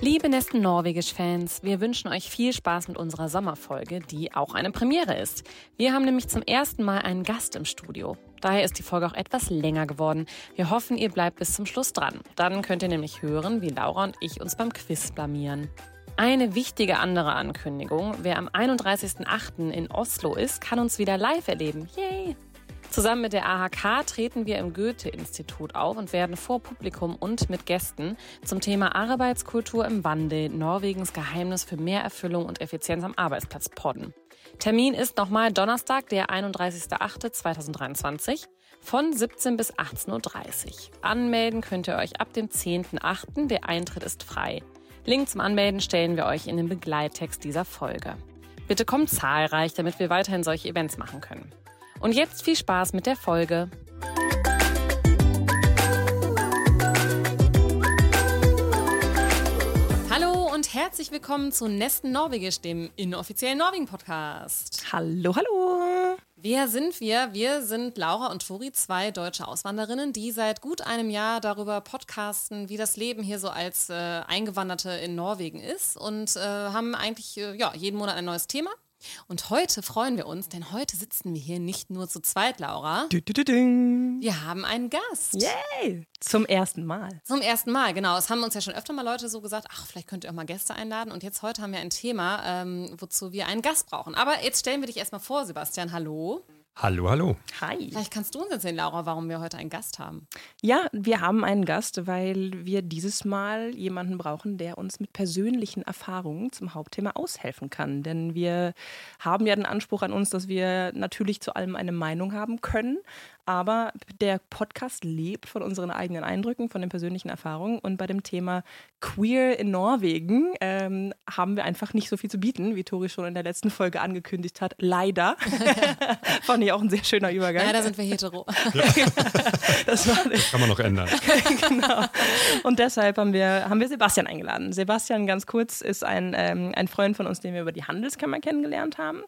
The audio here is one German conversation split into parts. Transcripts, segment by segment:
Liebe Nesten Norwegisch-Fans, wir wünschen euch viel Spaß mit unserer Sommerfolge, die auch eine Premiere ist. Wir haben nämlich zum ersten Mal einen Gast im Studio. Daher ist die Folge auch etwas länger geworden. Wir hoffen, ihr bleibt bis zum Schluss dran. Dann könnt ihr nämlich hören, wie Laura und ich uns beim Quiz blamieren. Eine wichtige andere Ankündigung. Wer am 31.08. in Oslo ist, kann uns wieder live erleben. Yay! Zusammen mit der AHK treten wir im Goethe-Institut auf und werden vor Publikum und mit Gästen zum Thema Arbeitskultur im Wandel, Norwegens Geheimnis für mehr Erfüllung und Effizienz am Arbeitsplatz podden. Termin ist nochmal Donnerstag, der 31.08.2023 von 17 bis 18.30 Uhr. Anmelden könnt ihr euch ab dem 10.08. Der Eintritt ist frei. Link zum Anmelden stellen wir euch in den Begleittext dieser Folge. Bitte kommt zahlreich, damit wir weiterhin solche Events machen können. Und jetzt viel Spaß mit der Folge. Hallo und herzlich willkommen zu Nesten Norwegisch, dem inoffiziellen Norwegen-Podcast. Hallo, hallo. Wer sind wir? Wir sind Laura und Tori, zwei deutsche Auswanderinnen, die seit gut einem Jahr darüber podcasten, wie das Leben hier so als äh, Eingewanderte in Norwegen ist und äh, haben eigentlich äh, ja, jeden Monat ein neues Thema. Und heute freuen wir uns, denn heute sitzen wir hier nicht nur zu zweit, Laura. Du, du, du. Wir haben einen Gast. Yay! Zum ersten Mal. Zum ersten Mal, genau. Es haben uns ja schon öfter mal Leute so gesagt, ach, vielleicht könnt ihr auch mal Gäste einladen. Und jetzt heute haben wir ein Thema, ähm, wozu wir einen Gast brauchen. Aber jetzt stellen wir dich erstmal vor, Sebastian. Hallo. Hallo, hallo. Hi. Vielleicht kannst du uns erzählen, Laura, warum wir heute einen Gast haben. Ja, wir haben einen Gast, weil wir dieses Mal jemanden brauchen, der uns mit persönlichen Erfahrungen zum Hauptthema aushelfen kann. Denn wir haben ja den Anspruch an uns, dass wir natürlich zu allem eine Meinung haben können. Aber der Podcast lebt von unseren eigenen Eindrücken, von den persönlichen Erfahrungen. Und bei dem Thema Queer in Norwegen ähm, haben wir einfach nicht so viel zu bieten, wie Tori schon in der letzten Folge angekündigt hat. Leider. Fand ich auch ein sehr schöner Übergang. Leider sind wir hetero. Das war Kann man noch ändern. genau. Und deshalb haben wir, haben wir Sebastian eingeladen. Sebastian, ganz kurz, ist ein, ähm, ein Freund von uns, den wir über die Handelskammer kennengelernt haben.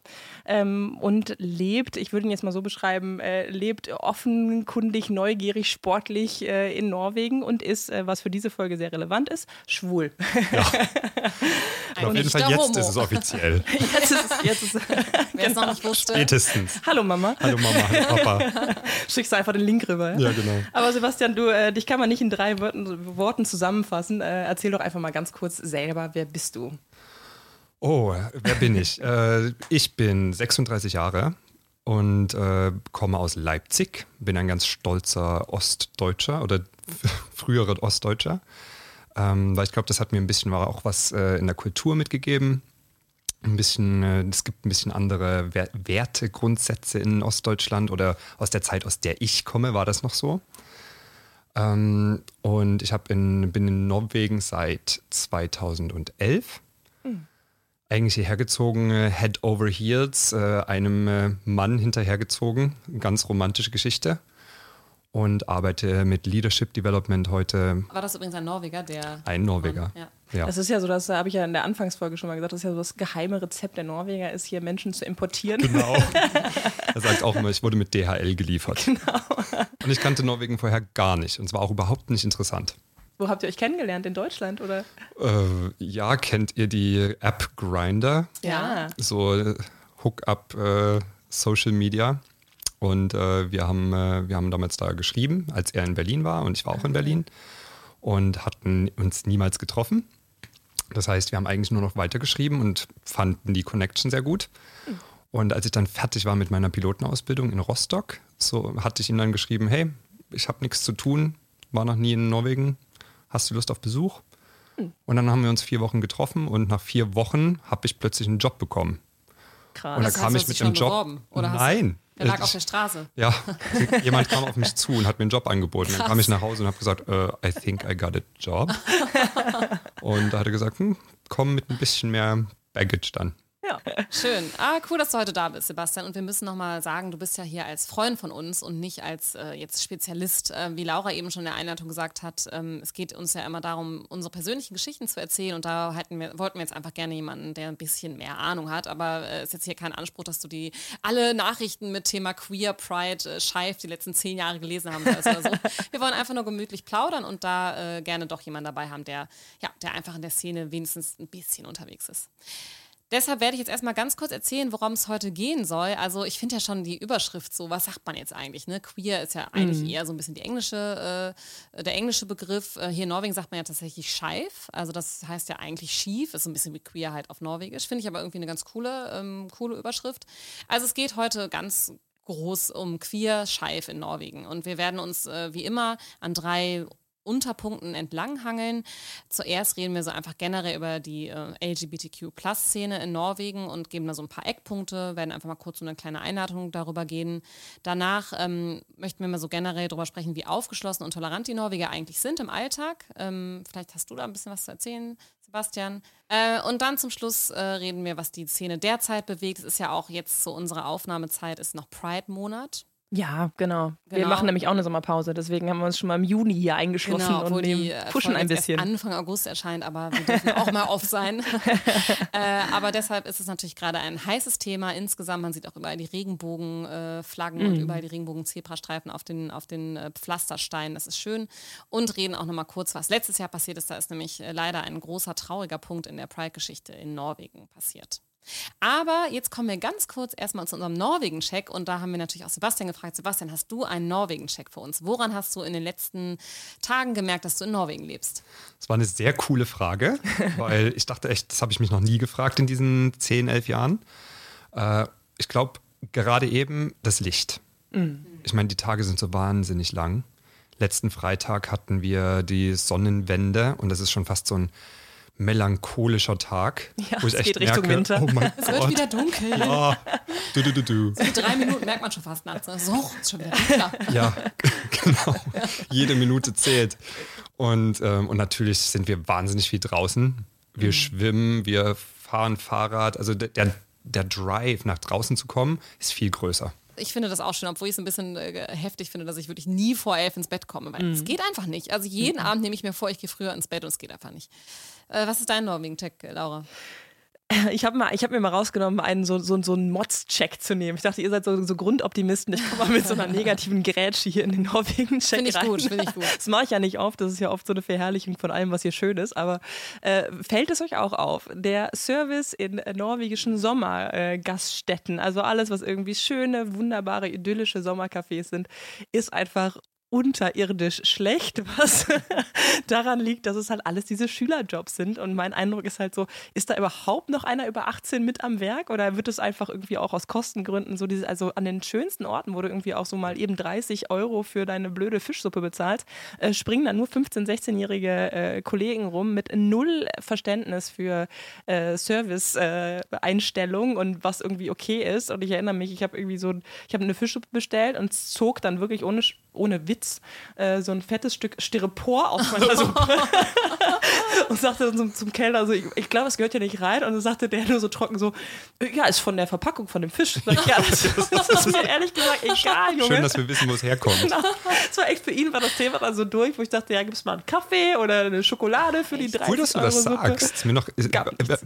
Ähm, und lebt, ich würde ihn jetzt mal so beschreiben, äh, lebt offenkundig, neugierig, sportlich äh, in Norwegen und ist, äh, was für diese Folge sehr relevant ist, schwul. Und auf jeden Fall jetzt Homo. ist es offiziell. Jetzt ist es, jetzt ist Wer es noch nicht wusste. Spätestens. Hallo Mama. Hallo Mama, hallo Papa. Schickst du einfach den Link rüber. Ja? Ja, genau. Aber Sebastian, du, äh, dich kann man nicht in drei Worten, Worten zusammenfassen. Äh, erzähl doch einfach mal ganz kurz selber, wer bist du? Oh, wer bin ich? äh, ich bin 36 Jahre und äh, komme aus Leipzig. Bin ein ganz stolzer Ostdeutscher oder früherer Ostdeutscher. Ähm, weil ich glaube, das hat mir ein bisschen auch was äh, in der Kultur mitgegeben. Ein bisschen, äh, es gibt ein bisschen andere Wer Werte, Grundsätze in Ostdeutschland oder aus der Zeit, aus der ich komme, war das noch so. Ähm, und ich in, bin in Norwegen seit 2011 eigentlich hierher gezogen, äh, Head over Heels, äh, einem äh, Mann hinterhergezogen. Ganz romantische Geschichte. Und arbeite mit Leadership Development heute War das übrigens ein Norweger, der. ein Norweger. Ja. Ja. Das ist ja so, das habe ich ja in der Anfangsfolge schon mal gesagt, das ist ja so das geheime Rezept der Norweger ist, hier Menschen zu importieren. Genau. Er sagt auch immer, ich wurde mit DHL geliefert. Genau. Und ich kannte Norwegen vorher gar nicht. Und es war auch überhaupt nicht interessant. Wo habt ihr euch kennengelernt? In Deutschland, oder? Äh, ja, kennt ihr die App Grinder? Ja. so äh, Hook-up äh, Social Media. Und äh, wir, haben, äh, wir haben damals da geschrieben, als er in Berlin war und ich war auch in Berlin und hatten uns niemals getroffen. Das heißt, wir haben eigentlich nur noch weitergeschrieben und fanden die Connection sehr gut. Und als ich dann fertig war mit meiner Pilotenausbildung in Rostock, so hatte ich ihm dann geschrieben, hey, ich habe nichts zu tun, war noch nie in Norwegen, hast du Lust auf Besuch? Und dann haben wir uns vier Wochen getroffen und nach vier Wochen habe ich plötzlich einen Job bekommen. Krass. Und da kam ich mit einem Job. beworben, Nein. Der lag auf der Straße. ja, jemand kam auf mich zu und hat mir einen Job angeboten. Dann kam ich nach Hause und habe gesagt, äh, I think I got a job. und da hat er gesagt, hm, komm mit ein bisschen mehr Baggage dann. Ja. Schön. Ah, cool, dass du heute da bist, Sebastian. Und wir müssen nochmal sagen, du bist ja hier als Freund von uns und nicht als äh, jetzt Spezialist. Äh, wie Laura eben schon in der Einleitung gesagt hat, ähm, es geht uns ja immer darum, unsere persönlichen Geschichten zu erzählen. Und da wir, wollten wir jetzt einfach gerne jemanden, der ein bisschen mehr Ahnung hat. Aber es äh, ist jetzt hier kein Anspruch, dass du die alle Nachrichten mit Thema Queer, Pride, äh, Scheif die letzten zehn Jahre gelesen haben sollst oder so. Wir wollen einfach nur gemütlich plaudern und da äh, gerne doch jemanden dabei haben, der, ja, der einfach in der Szene wenigstens ein bisschen unterwegs ist. Deshalb werde ich jetzt erstmal ganz kurz erzählen, worum es heute gehen soll. Also ich finde ja schon die Überschrift so, was sagt man jetzt eigentlich? Ne? Queer ist ja eigentlich mhm. eher so ein bisschen die englische, äh, der englische Begriff. Äh, hier in Norwegen sagt man ja tatsächlich scheif. Also das heißt ja eigentlich schief, ist so ein bisschen wie queer halt auf Norwegisch. Finde ich aber irgendwie eine ganz coole, ähm, coole Überschrift. Also es geht heute ganz groß um queer scheif in Norwegen. Und wir werden uns äh, wie immer an drei Unterpunkten entlanghangeln. Zuerst reden wir so einfach generell über die äh, LGBTQ-Plus-Szene in Norwegen und geben da so ein paar Eckpunkte, werden einfach mal kurz so eine kleine Einladung darüber gehen. Danach ähm, möchten wir mal so generell darüber sprechen, wie aufgeschlossen und tolerant die Norweger eigentlich sind im Alltag. Ähm, vielleicht hast du da ein bisschen was zu erzählen, Sebastian. Äh, und dann zum Schluss äh, reden wir, was die Szene derzeit bewegt. Es ist ja auch jetzt zu unserer Aufnahmezeit ist noch Pride-Monat. Ja, genau. genau. Wir machen nämlich auch eine Sommerpause, deswegen haben wir uns schon mal im Juni hier eingeschlossen genau, und die, äh, pushen ein bisschen. Anfang August erscheint, aber wir dürfen auch mal off sein. äh, aber deshalb ist es natürlich gerade ein heißes Thema insgesamt. Man sieht auch überall die Regenbogenflaggen äh, mm. und mhm. überall die Regenbogen-Zebrastreifen auf den, auf den äh, Pflastersteinen. Das ist schön. Und reden auch nochmal kurz, was letztes Jahr passiert ist. Da ist nämlich äh, leider ein großer trauriger Punkt in der Pride-Geschichte in Norwegen passiert. Aber jetzt kommen wir ganz kurz erstmal zu unserem Norwegen-Check und da haben wir natürlich auch Sebastian gefragt. Sebastian, hast du einen Norwegen-Check für uns? Woran hast du in den letzten Tagen gemerkt, dass du in Norwegen lebst? Das war eine sehr coole Frage, weil ich dachte echt, das habe ich mich noch nie gefragt in diesen 10, 11 Jahren. Äh, ich glaube, gerade eben das Licht. Mhm. Ich meine, die Tage sind so wahnsinnig lang. Letzten Freitag hatten wir die Sonnenwende und das ist schon fast so ein melancholischer Tag, ja, wo ich echt merke, Winter. oh mein es Gott. wird wieder dunkel. Ja. Du, du, du, du. So drei Minuten merkt man schon fast nachts. So, ist schon wieder dunkler. Ja, genau. Jede Minute zählt. Und, ähm, und natürlich sind wir wahnsinnig viel draußen. Wir mhm. schwimmen, wir fahren Fahrrad. Also der, der Drive, nach draußen zu kommen, ist viel größer ich finde das auch schön, obwohl ich es ein bisschen äh, heftig finde, dass ich wirklich nie vor elf ins Bett komme. Weil es mhm. geht einfach nicht. Also jeden mhm. Abend nehme ich mir vor, ich gehe früher ins Bett und es geht einfach nicht. Äh, was ist dein Norwegen-Tech, Laura? Ich habe hab mir mal rausgenommen, einen so, so, so einen Mods-Check zu nehmen. Ich dachte, ihr seid so, so Grundoptimisten. Ich komme mal mit so einer negativen Grätsche hier in den Norwegen-Check Finde ich rein. gut, finde ich gut. Das mache ich ja nicht oft. Das ist ja oft so eine Verherrlichung von allem, was hier schön ist. Aber äh, fällt es euch auch auf? Der Service in äh, norwegischen Sommergaststätten, äh, also alles, was irgendwie schöne, wunderbare, idyllische Sommercafés sind, ist einfach unterirdisch schlecht, was daran liegt, dass es halt alles diese Schülerjobs sind. Und mein Eindruck ist halt so, ist da überhaupt noch einer über 18 mit am Werk oder wird es einfach irgendwie auch aus Kostengründen so diese, also an den schönsten Orten, wo du irgendwie auch so mal eben 30 Euro für deine blöde Fischsuppe bezahlt, äh, springen dann nur 15-, 16-jährige äh, Kollegen rum mit null Verständnis für äh, Service-Einstellungen und was irgendwie okay ist. Und ich erinnere mich, ich habe irgendwie so, ich habe eine Fischsuppe bestellt und zog dann wirklich ohne, ohne Witz Witz äh, so ein fettes Stück Styropor aus meiner Suppe und sagte dann zum, zum Kellner so, ich, ich glaube, es gehört ja nicht rein. Und dann sagte der nur so trocken so, ja, ist von der Verpackung von dem Fisch. Ich, ja, das, das, ist mir ehrlich gesagt egal, Junge. Schön, dass wir wissen, wo es herkommt. Genau. Das war echt für ihn, war das Thema dann so durch, wo ich dachte, ja, gibt es mal einen Kaffee oder eine Schokolade für die 30 Cool, dass du das Euro sagst. Mir noch,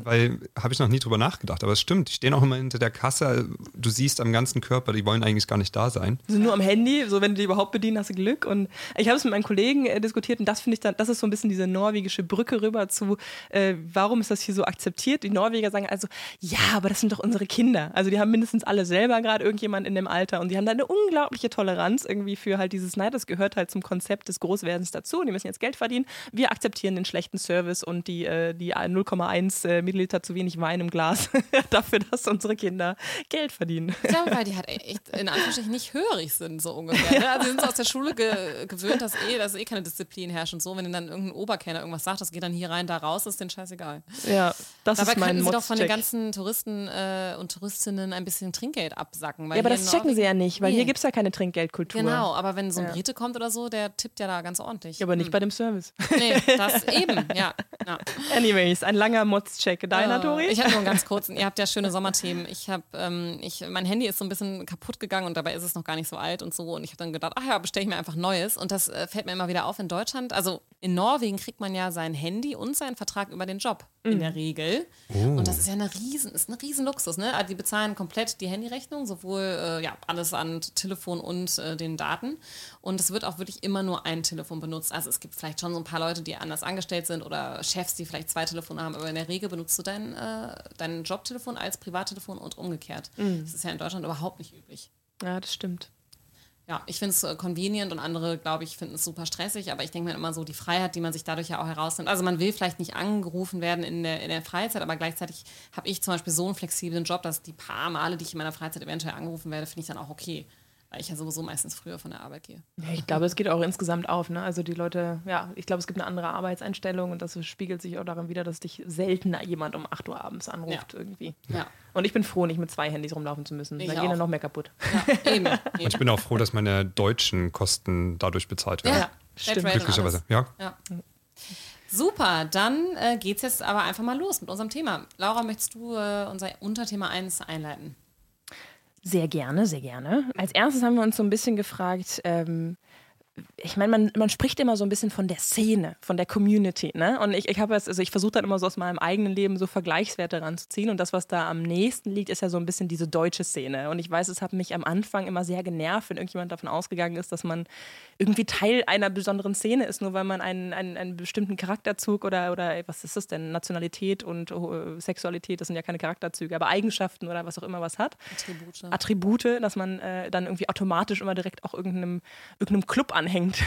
weil habe ich noch nie drüber nachgedacht, aber es stimmt. Die stehen auch immer hinter der Kasse. Du siehst am ganzen Körper, die wollen eigentlich gar nicht da sein. Die sind nur am Handy, so wenn du die überhaupt bedienen, hast du Glück. Und ich habe es mit meinen Kollegen äh, diskutiert und das finde ich dann, das ist so ein bisschen diese norwegische Brücke rüber zu, äh, warum ist das hier so akzeptiert? Die Norweger sagen also, ja, aber das sind doch unsere Kinder. Also die haben mindestens alle selber gerade irgendjemand in dem Alter und die haben da eine unglaubliche Toleranz irgendwie für halt dieses, nein, das gehört halt zum Konzept des Großwerdens dazu. Die müssen jetzt Geld verdienen. Wir akzeptieren den schlechten Service und die, äh, die 0,1 äh, Milliliter zu wenig Wein im Glas dafür, dass unsere Kinder Geld verdienen. Ich glaube, weil die halt echt in Anführungsstrichen nicht hörig sind, so ungefähr. Ne? Also sie sind so aus der Schule ge gewöhnt, dass eh, dass eh keine Disziplin herrscht und so. Wenn dann irgendein Oberkenner irgendwas sagt, das geht dann hier rein, da raus, ist den scheißegal. Ja, das Dabei ist mein könnten sie doch von den ganzen Touristen äh, und Touristinnen ein bisschen Trinkgeld absacken. Ja, aber das checken sie ja nicht, weil Nee. hier gibt es ja keine Trinkgeldkultur. Genau, aber wenn so ein Ja. Brite kommt oder so, der tippt ja da ganz ordentlich. Ja, aber nicht Hm. bei dem Service. Nee, das eben, ja. ja. Anyways, ein langer Mods-Check. Deiner, Äh, Tori? Ich habe nur einen ganz kurzen. Ihr habt ja schöne Sommerthemen. Ich habe, ähm, ich, mein Handy ist so ein bisschen kaputt gegangen und dabei ist es noch gar nicht so alt und so. Und ich habe dann gedacht, ach ja, bestelle ich mir einfach Neues. Und das äh, fällt mir immer wieder auf in Deutschland. Also in Norwegen kriegt man ja sein Handy und seinen Vertrag über den Job in der Regel. Und das ist ja eine riesen, ist ein riesen Luxus. Ne? Also die bezahlen komplett die Handyrechnung, sowohl äh, ja alles an Telefon und äh, den Daten. Und es wird auch wirklich immer nur ein Telefon benutzt. Also es gibt vielleicht schon so ein paar Leute, die anders angestellt sind oder Chefs, die vielleicht zwei Telefone haben, aber in der Regel benutzt du dein, äh, dein Jobtelefon als Privattelefon und umgekehrt. Das ist ja in Deutschland überhaupt nicht üblich. Ja, das stimmt. Ja, ich finde es äh, convenient und andere, glaube ich, finden es super stressig, aber ich denke mir immer so, die Freiheit, die man sich dadurch ja auch herausnimmt. Also man will vielleicht nicht angerufen werden in der, in der Freizeit, aber gleichzeitig habe ich zum Beispiel so einen flexiblen Job, dass die paar Male, die ich in meiner Freizeit eventuell angerufen werde, finde ich dann auch okay. Weil ich ja sowieso meistens früher von der Arbeit gehe. Ja, ich glaube, es geht auch insgesamt auf. Ne? Also die Leute, ja, ich glaube, es gibt eine andere Arbeitseinstellung und das spiegelt sich auch darin wieder, dass dich seltener jemand um 8 Uhr abends anruft irgendwie. Ja, Und ich bin froh, nicht mit zwei Handys rumlaufen zu müssen. Ich da gehen dann noch mehr kaputt. ja eben. Und eben. ich bin auch froh, dass meine deutschen Kosten dadurch bezahlt werden. Ja, stimmt. Und Glücklicherweise. Ja. Ja. Super, dann äh, geht's jetzt aber einfach mal los mit unserem Thema. Laura, möchtest du äh, unser Unterthema 1 einleiten? Sehr gerne, sehr gerne. Als erstes haben wir uns so ein bisschen gefragt, ähm, ich meine, man, man spricht immer so ein bisschen von der Szene, von der Community, ne? Und ich, ich habe also ich versuche dann immer so aus meinem eigenen Leben so Vergleichswerte ranzuziehen. Und das, was da am nächsten liegt, ist ja so ein bisschen diese deutsche Szene. Und ich weiß, es hat mich am Anfang immer sehr genervt, wenn irgendjemand davon ausgegangen ist, dass man irgendwie Teil einer besonderen Szene ist, nur weil man einen, einen, einen bestimmten Charakterzug oder, oder was ist das denn? Nationalität und äh, Sexualität, das sind ja keine Charakterzüge, aber Eigenschaften oder was auch immer was hat. Attribute. Attribute, dass man äh, dann irgendwie automatisch immer direkt auch irgendeinem, irgendeinem Club anhängt.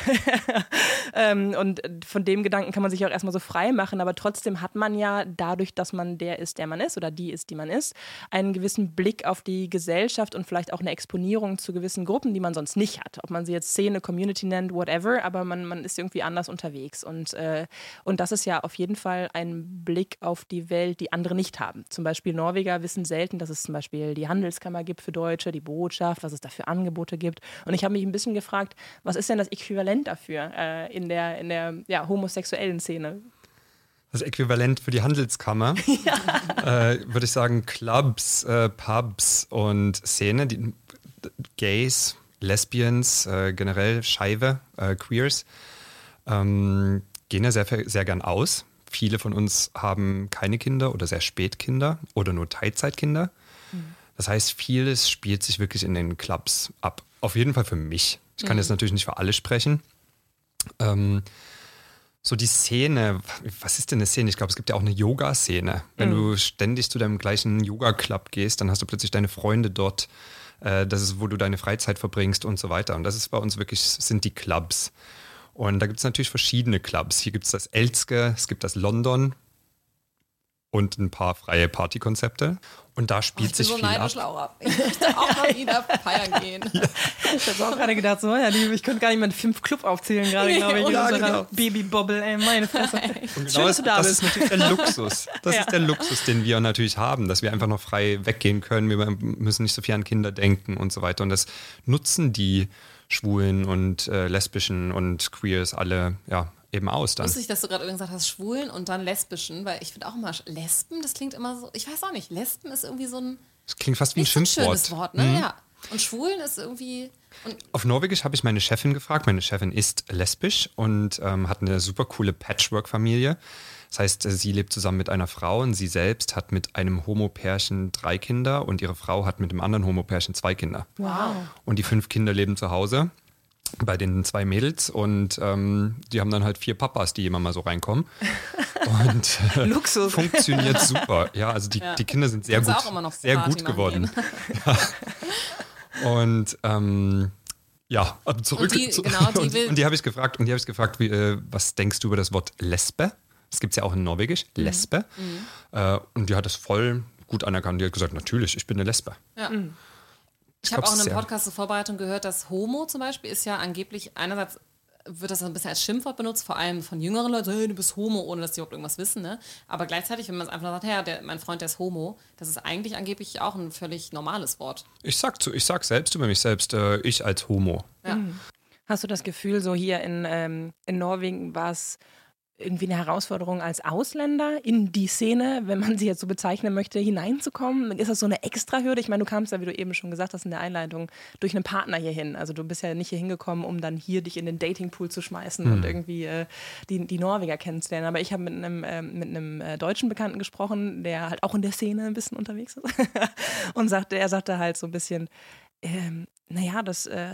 ähm, und von dem Gedanken kann man sich auch erstmal so frei machen, aber trotzdem hat man ja dadurch, dass man der ist, der man ist oder die ist, die man ist, einen gewissen Blick auf die Gesellschaft und vielleicht auch eine Exponierung zu gewissen Gruppen, die man sonst nicht hat. Ob man sie jetzt Szene, Community nennt, whatever, aber man, man ist irgendwie anders unterwegs. Und, äh, und das ist ja auf jeden Fall ein Blick auf die Welt, die andere nicht haben. Zum Beispiel Norweger wissen selten, dass es zum Beispiel die Handelskammer gibt für Deutsche, die Botschaft, was es da für Angebote gibt. Und ich habe mich ein bisschen gefragt, was ist denn das Äquivalent dafür äh, in der, in der ja, homosexuellen Szene? Das Äquivalent für die Handelskammer, äh, würde ich sagen, Clubs, äh, Pubs und Szene, die Gays, Lesbians, äh, generell Scheibe, äh, Queers, ähm, gehen ja sehr, sehr gern aus. Viele von uns haben keine Kinder oder sehr spät Kinder oder nur Teilzeitkinder. Das heißt, vieles spielt sich wirklich in den Clubs ab. Auf jeden Fall für mich. Ich kann jetzt natürlich nicht für alle sprechen. Ähm, so die Szene, was ist denn eine Szene? Ich glaube, es gibt ja auch eine Yoga-Szene. Wenn du ständig zu deinem gleichen Yoga-Club gehst, dann hast du plötzlich deine Freunde dort. Äh, das ist, wo du deine Freizeit verbringst und so weiter. Und das ist bei uns wirklich, sind die Clubs. Und da gibt es natürlich verschiedene Clubs. Hier gibt es das Elske, es gibt das London und ein paar freie Partykonzepte. Und da spielt sich viel ab. Laura. Ich möchte auch mal wieder feiern gehen. Ich habe auch gerade gedacht, so, ja, die, ich könnte gar nicht mal fünf Club aufzählen gerade, glaube ich. Ja, in unserer genau. Babybobble, ey, meine Fresse. Und Schön, genau dass du da das bist. ist natürlich der Luxus. Das Ja. ist der Luxus, den wir natürlich haben, dass wir einfach noch frei weggehen können. Wir müssen nicht so viel an Kinder denken und so weiter. Und das nutzen die Schwulen und äh, Lesbischen und Queers alle ja, eben aus dann. Lustig, dass du gerade gesagt hast, Schwulen und dann Lesbischen, weil ich finde auch immer, Lesben, das klingt immer so, ich weiß auch nicht, Lesben ist irgendwie so ein, Das klingt fast wie ein so ein Schimpfwort. schönes Wort, ne? Ja. Und Schwulen ist irgendwie, und Auf Norwegisch habe ich meine Chefin gefragt. Meine Chefin ist lesbisch und ähm, hat eine super coole Patchwork-Familie. Das heißt, äh, sie lebt zusammen mit einer Frau und sie selbst hat mit einem Homo-Pärchen drei Kinder und ihre Frau hat mit dem anderen Homo-Pärchen zwei Kinder. Wow. Und die fünf Kinder leben zu Hause bei den zwei Mädels und ähm, die haben dann halt vier Papas, die immer mal so reinkommen. Und äh, Luxus. funktioniert super. Ja, also die, Ja. die Kinder sind sehr Kannst gut, auch immer noch sehr Party gut geworden. Ja. Und ähm, ja, zurück. Und die- zu, genau, die und, will- und die habe ich gefragt, und die habe ich gefragt, wie, äh, was denkst du über das Wort Lesbe? Das gibt es ja auch in Norwegisch, Mhm. Lesbe. Äh, und die hat es voll gut anerkannt. Die hat gesagt, natürlich, ich bin eine Lesbe. ja. Ich habe auch in einem Podcast zur Vorbereitung gehört, dass Homo zum Beispiel ist ja angeblich einerseits wird das ein bisschen als Schimpfwort benutzt, vor allem von jüngeren Leuten, hey, du bist Homo, ohne dass die überhaupt irgendwas wissen. Ne? Aber gleichzeitig, wenn man es einfach sagt, ja, der, mein Freund, der ist Homo, das ist eigentlich angeblich auch ein völlig normales Wort. Ich sag, zu, ich sag selbst über mich selbst, äh, ich als Homo. Ja. Mhm. Hast du das Gefühl, so hier in, ähm, in Norwegen war es irgendwie eine Herausforderung als Ausländer in die Szene, wenn man sie jetzt so bezeichnen möchte, hineinzukommen? Ist das so eine Extrahürde? Ich meine, du kamst ja, wie du eben schon gesagt hast in der Einleitung, durch einen Partner hierhin. Also du bist ja nicht hier hingekommen, um dann hier dich in den Datingpool zu schmeißen hm. und irgendwie äh, die, die Norweger kennenzulernen. Aber ich habe mit einem, äh, mit einem äh, deutschen Bekannten gesprochen, der halt auch in der Szene ein bisschen unterwegs ist und sagte, er sagte halt so ein bisschen, ähm, naja, das, äh,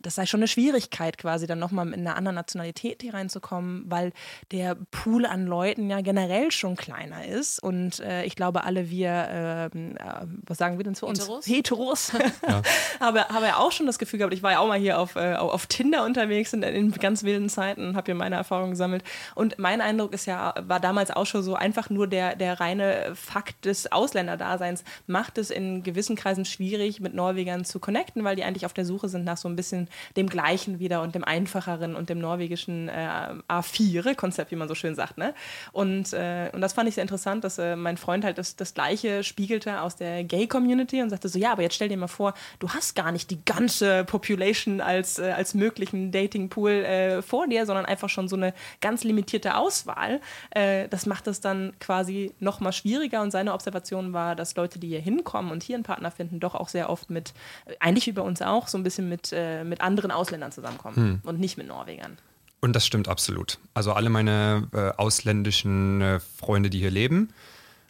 das sei schon eine Schwierigkeit quasi, dann nochmal mit einer anderen Nationalität hier reinzukommen, weil der Pool an Leuten ja generell schon kleiner ist. Und äh, ich glaube, alle wir, ähm, äh, was sagen wir denn zu uns? Heteros. Heteros. Ja. habe, habe ja auch schon das Gefühl gehabt, ich war ja auch mal hier auf, äh, auf Tinder unterwegs in, in ganz wilden Zeiten und habe hier meine Erfahrungen gesammelt. Und mein Eindruck ist ja, war damals auch schon so, einfach nur der, der reine Fakt des Ausländerdaseins macht es in gewissen Kreisen schwierig, mit Norwegern zu connecten, weil die eigentlich auf der Suche sind nach so ein bisschen dem Gleichen wieder und dem Einfacheren und dem norwegischen äh, A4-Konzept, wie man so schön sagt. Ne? Und, äh, und das fand ich sehr interessant, dass äh, mein Freund halt das, das Gleiche spiegelte aus der Gay-Community und sagte so, ja, aber jetzt stell dir mal vor, du hast gar nicht die ganze Population als, äh, als möglichen Dating-Pool äh, vor dir, sondern einfach schon so eine ganz limitierte Auswahl. Äh, das macht es dann quasi noch mal schwieriger und seine Observation war, dass Leute, die hier hinkommen und hier einen Partner finden, doch auch sehr oft mit, eigentlich wie bei auch, so ein bisschen mit, äh, mit anderen Ausländern zusammenkommen hm. und nicht mit Norwegern. Und das stimmt absolut. Also alle meine äh, ausländischen äh, Freunde, die hier leben,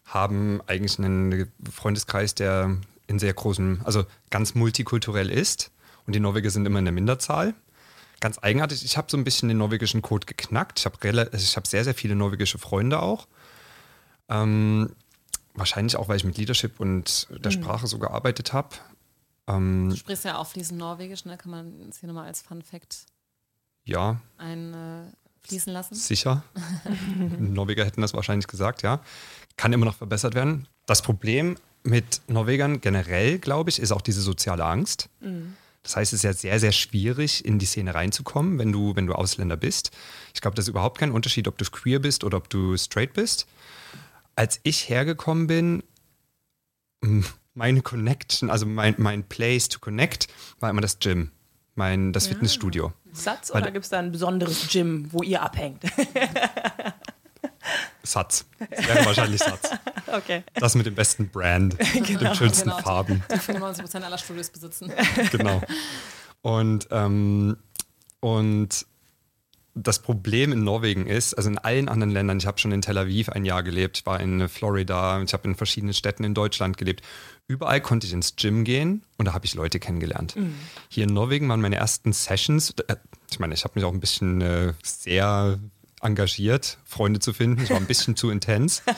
haben eigentlich einen Freundeskreis, der in sehr großem, also ganz multikulturell ist. Und die Norweger sind immer in der Minderzahl. Ganz eigenartig, ich habe so ein bisschen den norwegischen Code geknackt. Ich habe also hab sehr, sehr viele norwegische Freunde auch. Ähm, wahrscheinlich auch, weil ich mit Leadership und der mhm. Sprache so gearbeitet habe. Ähm, du sprichst ja auch fließend Norwegisch, ne? Kann man es hier nochmal als Fun Fact ja. einfließen äh, lassen? Sicher. Norweger hätten das wahrscheinlich gesagt, ja. Kann immer noch verbessert werden. Das Problem mit Norwegern generell, glaube ich, ist auch diese soziale Angst. Mhm. Das heißt, es ist ja sehr, sehr schwierig, in die Szene reinzukommen, wenn du, wenn du Ausländer bist. Ich glaube, das ist überhaupt kein Unterschied, ob du queer bist oder ob du straight bist. Als ich hergekommen bin, hm, meine Connection, also mein, mein Place to connect, war immer das Gym, mein, das ja. Fitnessstudio. Satz oder gibt es da ein besonderes Gym, wo ihr abhängt? Satz. Das wäre wahrscheinlich Satz. Okay. Das mit dem besten Brand, genau. den schönsten genau. Farben. Die 95% aller Studios besitzen. Genau. Und, ähm, und das Problem in Norwegen ist, also in allen anderen Ländern, ich habe schon in Tel Aviv ein Jahr gelebt, ich war in Florida, ich habe in verschiedenen Städten in Deutschland gelebt. Überall konnte ich ins Gym gehen und da habe ich Leute kennengelernt. Mhm. Hier in Norwegen waren meine ersten Sessions, äh, ich meine, ich habe mich auch ein bisschen äh, sehr engagiert, Freunde zu finden. Es war ein bisschen zu intens.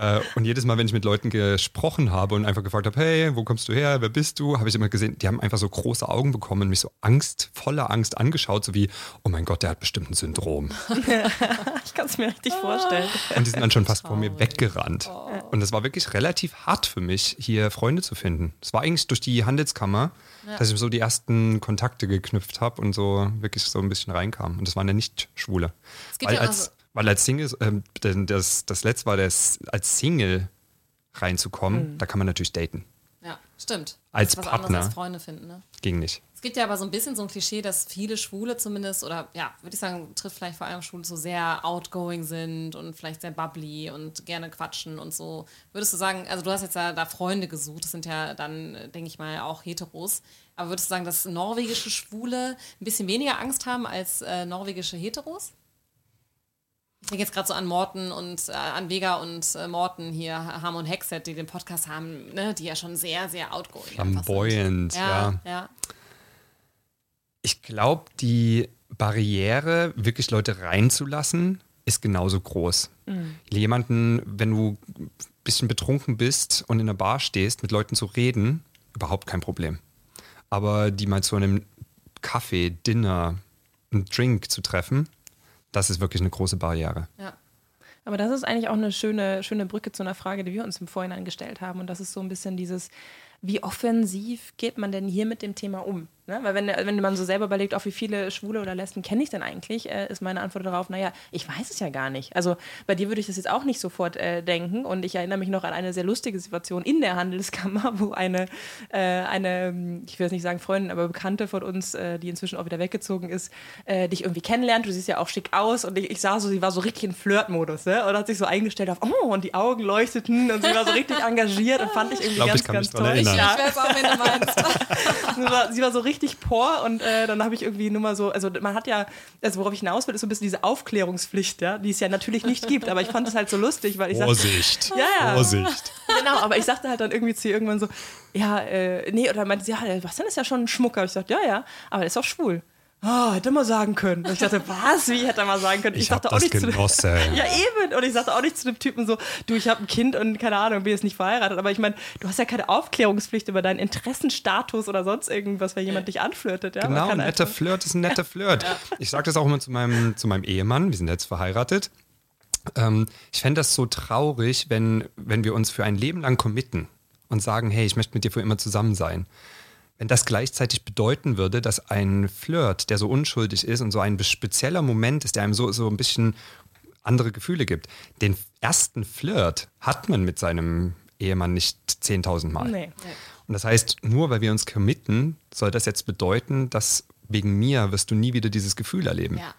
Äh, und jedes Mal, wenn ich mit Leuten gesprochen habe und einfach gefragt habe, hey, wo kommst du her, wer bist du, habe ich immer gesehen, die haben einfach so große Augen bekommen und mich so Angst, voller Angst angeschaut, so wie, oh mein Gott, der hat bestimmt ein Syndrom. ich kann es mir richtig vorstellen. Und die sind dann schon fast vor mir weggerannt. Oh. Und es war wirklich relativ hart für mich, hier Freunde zu finden. Es war eigentlich durch die Handelskammer, ja. dass ich so die ersten Kontakte geknüpft habe und so wirklich so ein bisschen reinkam. Und das waren ja nicht Schwule. Weil ja als, weil als Single, ähm, das, das letzte war, das, als Single reinzukommen, mhm. da kann man natürlich daten. Ja, stimmt. Als Partner. Als Freunde finden, ne? Ging nicht. Es gibt ja aber so ein bisschen so ein Klischee, dass viele Schwule zumindest, oder ja, würde ich sagen, trifft vielleicht vor allem Schwule, so sehr outgoing sind und vielleicht sehr bubbly und gerne quatschen und so. Würdest du sagen, also du hast jetzt ja da Freunde gesucht, das sind ja dann, denke ich mal, auch Heteros. Aber würdest du sagen, dass norwegische Schwule ein bisschen weniger Angst haben als äh, norwegische Heteros? Ich denke jetzt gerade so an Morten und äh, an Vega und äh, Morten hier, Ham und Hexet, die den Podcast haben, ne, die ja schon sehr, sehr outgoing Flamboyant, ja, ja. ja. Ich glaube, die Barriere, wirklich Leute reinzulassen, ist genauso groß. Mhm. Jemanden, wenn du ein bisschen betrunken bist und in einer Bar stehst, mit Leuten zu reden, überhaupt kein Problem. Aber die mal zu einem Kaffee, Dinner, einen Drink zu treffen, das ist wirklich eine große Barriere. Ja. Aber das ist eigentlich auch eine schöne, schöne Brücke zu einer Frage, die wir uns im Vorhinein gestellt haben. Und das ist so ein bisschen dieses, wie offensiv geht man denn hier mit dem Thema um? Ne? Weil wenn, wenn man so selber überlegt, auch wie viele Schwule oder Lesben kenne ich denn eigentlich, äh, ist meine Antwort darauf, naja, ich weiß es ja gar nicht. Also bei dir würde ich das jetzt auch nicht sofort äh, denken und ich erinnere mich noch an eine sehr lustige Situation in der Handelskammer, wo eine, äh, eine ich will jetzt nicht sagen Freundin, aber Bekannte von uns, äh, die inzwischen auch wieder weggezogen ist, äh, dich irgendwie kennenlernt. Du siehst ja auch schick aus und ich, ich sah so, sie war so richtig in Flirtmodus ne? und hat sich so eingestellt auf, oh, und die Augen leuchteten und sie war so richtig engagiert und fand ich irgendwie ich glaub, ganz, ich ganz toll. Erinnern. Ja. Ich weiß auch, wenn du meinst. sie, war, sie war so richtig por und äh, dann habe ich irgendwie nur mal so, also man hat ja, also worauf ich hinaus will, ist so ein bisschen diese Aufklärungspflicht, ja, die es ja natürlich nicht gibt, aber ich fand es halt so lustig, weil ich Vorsicht, sag, ja, ja. Vorsicht. Genau, aber ich sagte halt dann irgendwie zu ihr irgendwann so, ja, äh, nee, oder meinte sie, ja, was denn ist ja schon ein Schmucker. Ich sagte, ja, ja, aber der ist auch schwul. Oh, hätte mal sagen können. Und ich dachte, was? Wie hätte er mal sagen können? Ich, ich sagte auch nicht genossen. zu dem, Ja, eben. Und ich sagte auch nicht zu dem Typen so, du, ich habe ein Kind und keine Ahnung, bin jetzt nicht verheiratet. Aber ich meine, du hast ja keine Aufklärungspflicht über deinen Interessenstatus oder sonst irgendwas, wenn jemand dich anflirtet. Ja? Genau, ein netter einfach- Flirt ist ein netter Flirt. Ich sage das auch immer zu meinem, zu meinem Ehemann, wir sind jetzt verheiratet. Ähm, ich fände das so traurig, wenn, wenn wir uns für ein Leben lang committen und sagen, hey, ich möchte mit dir für immer zusammen sein. Wenn das gleichzeitig bedeuten würde, dass ein Flirt, der so unschuldig ist und so ein spezieller Moment ist, der einem so, so ein bisschen andere Gefühle gibt. Den ersten Flirt hat man mit seinem Ehemann nicht 10.000 Mal. Nee. Und das heißt, nur weil wir uns committen, soll das jetzt bedeuten, dass wegen mir wirst du nie wieder dieses Gefühl erleben. Ja.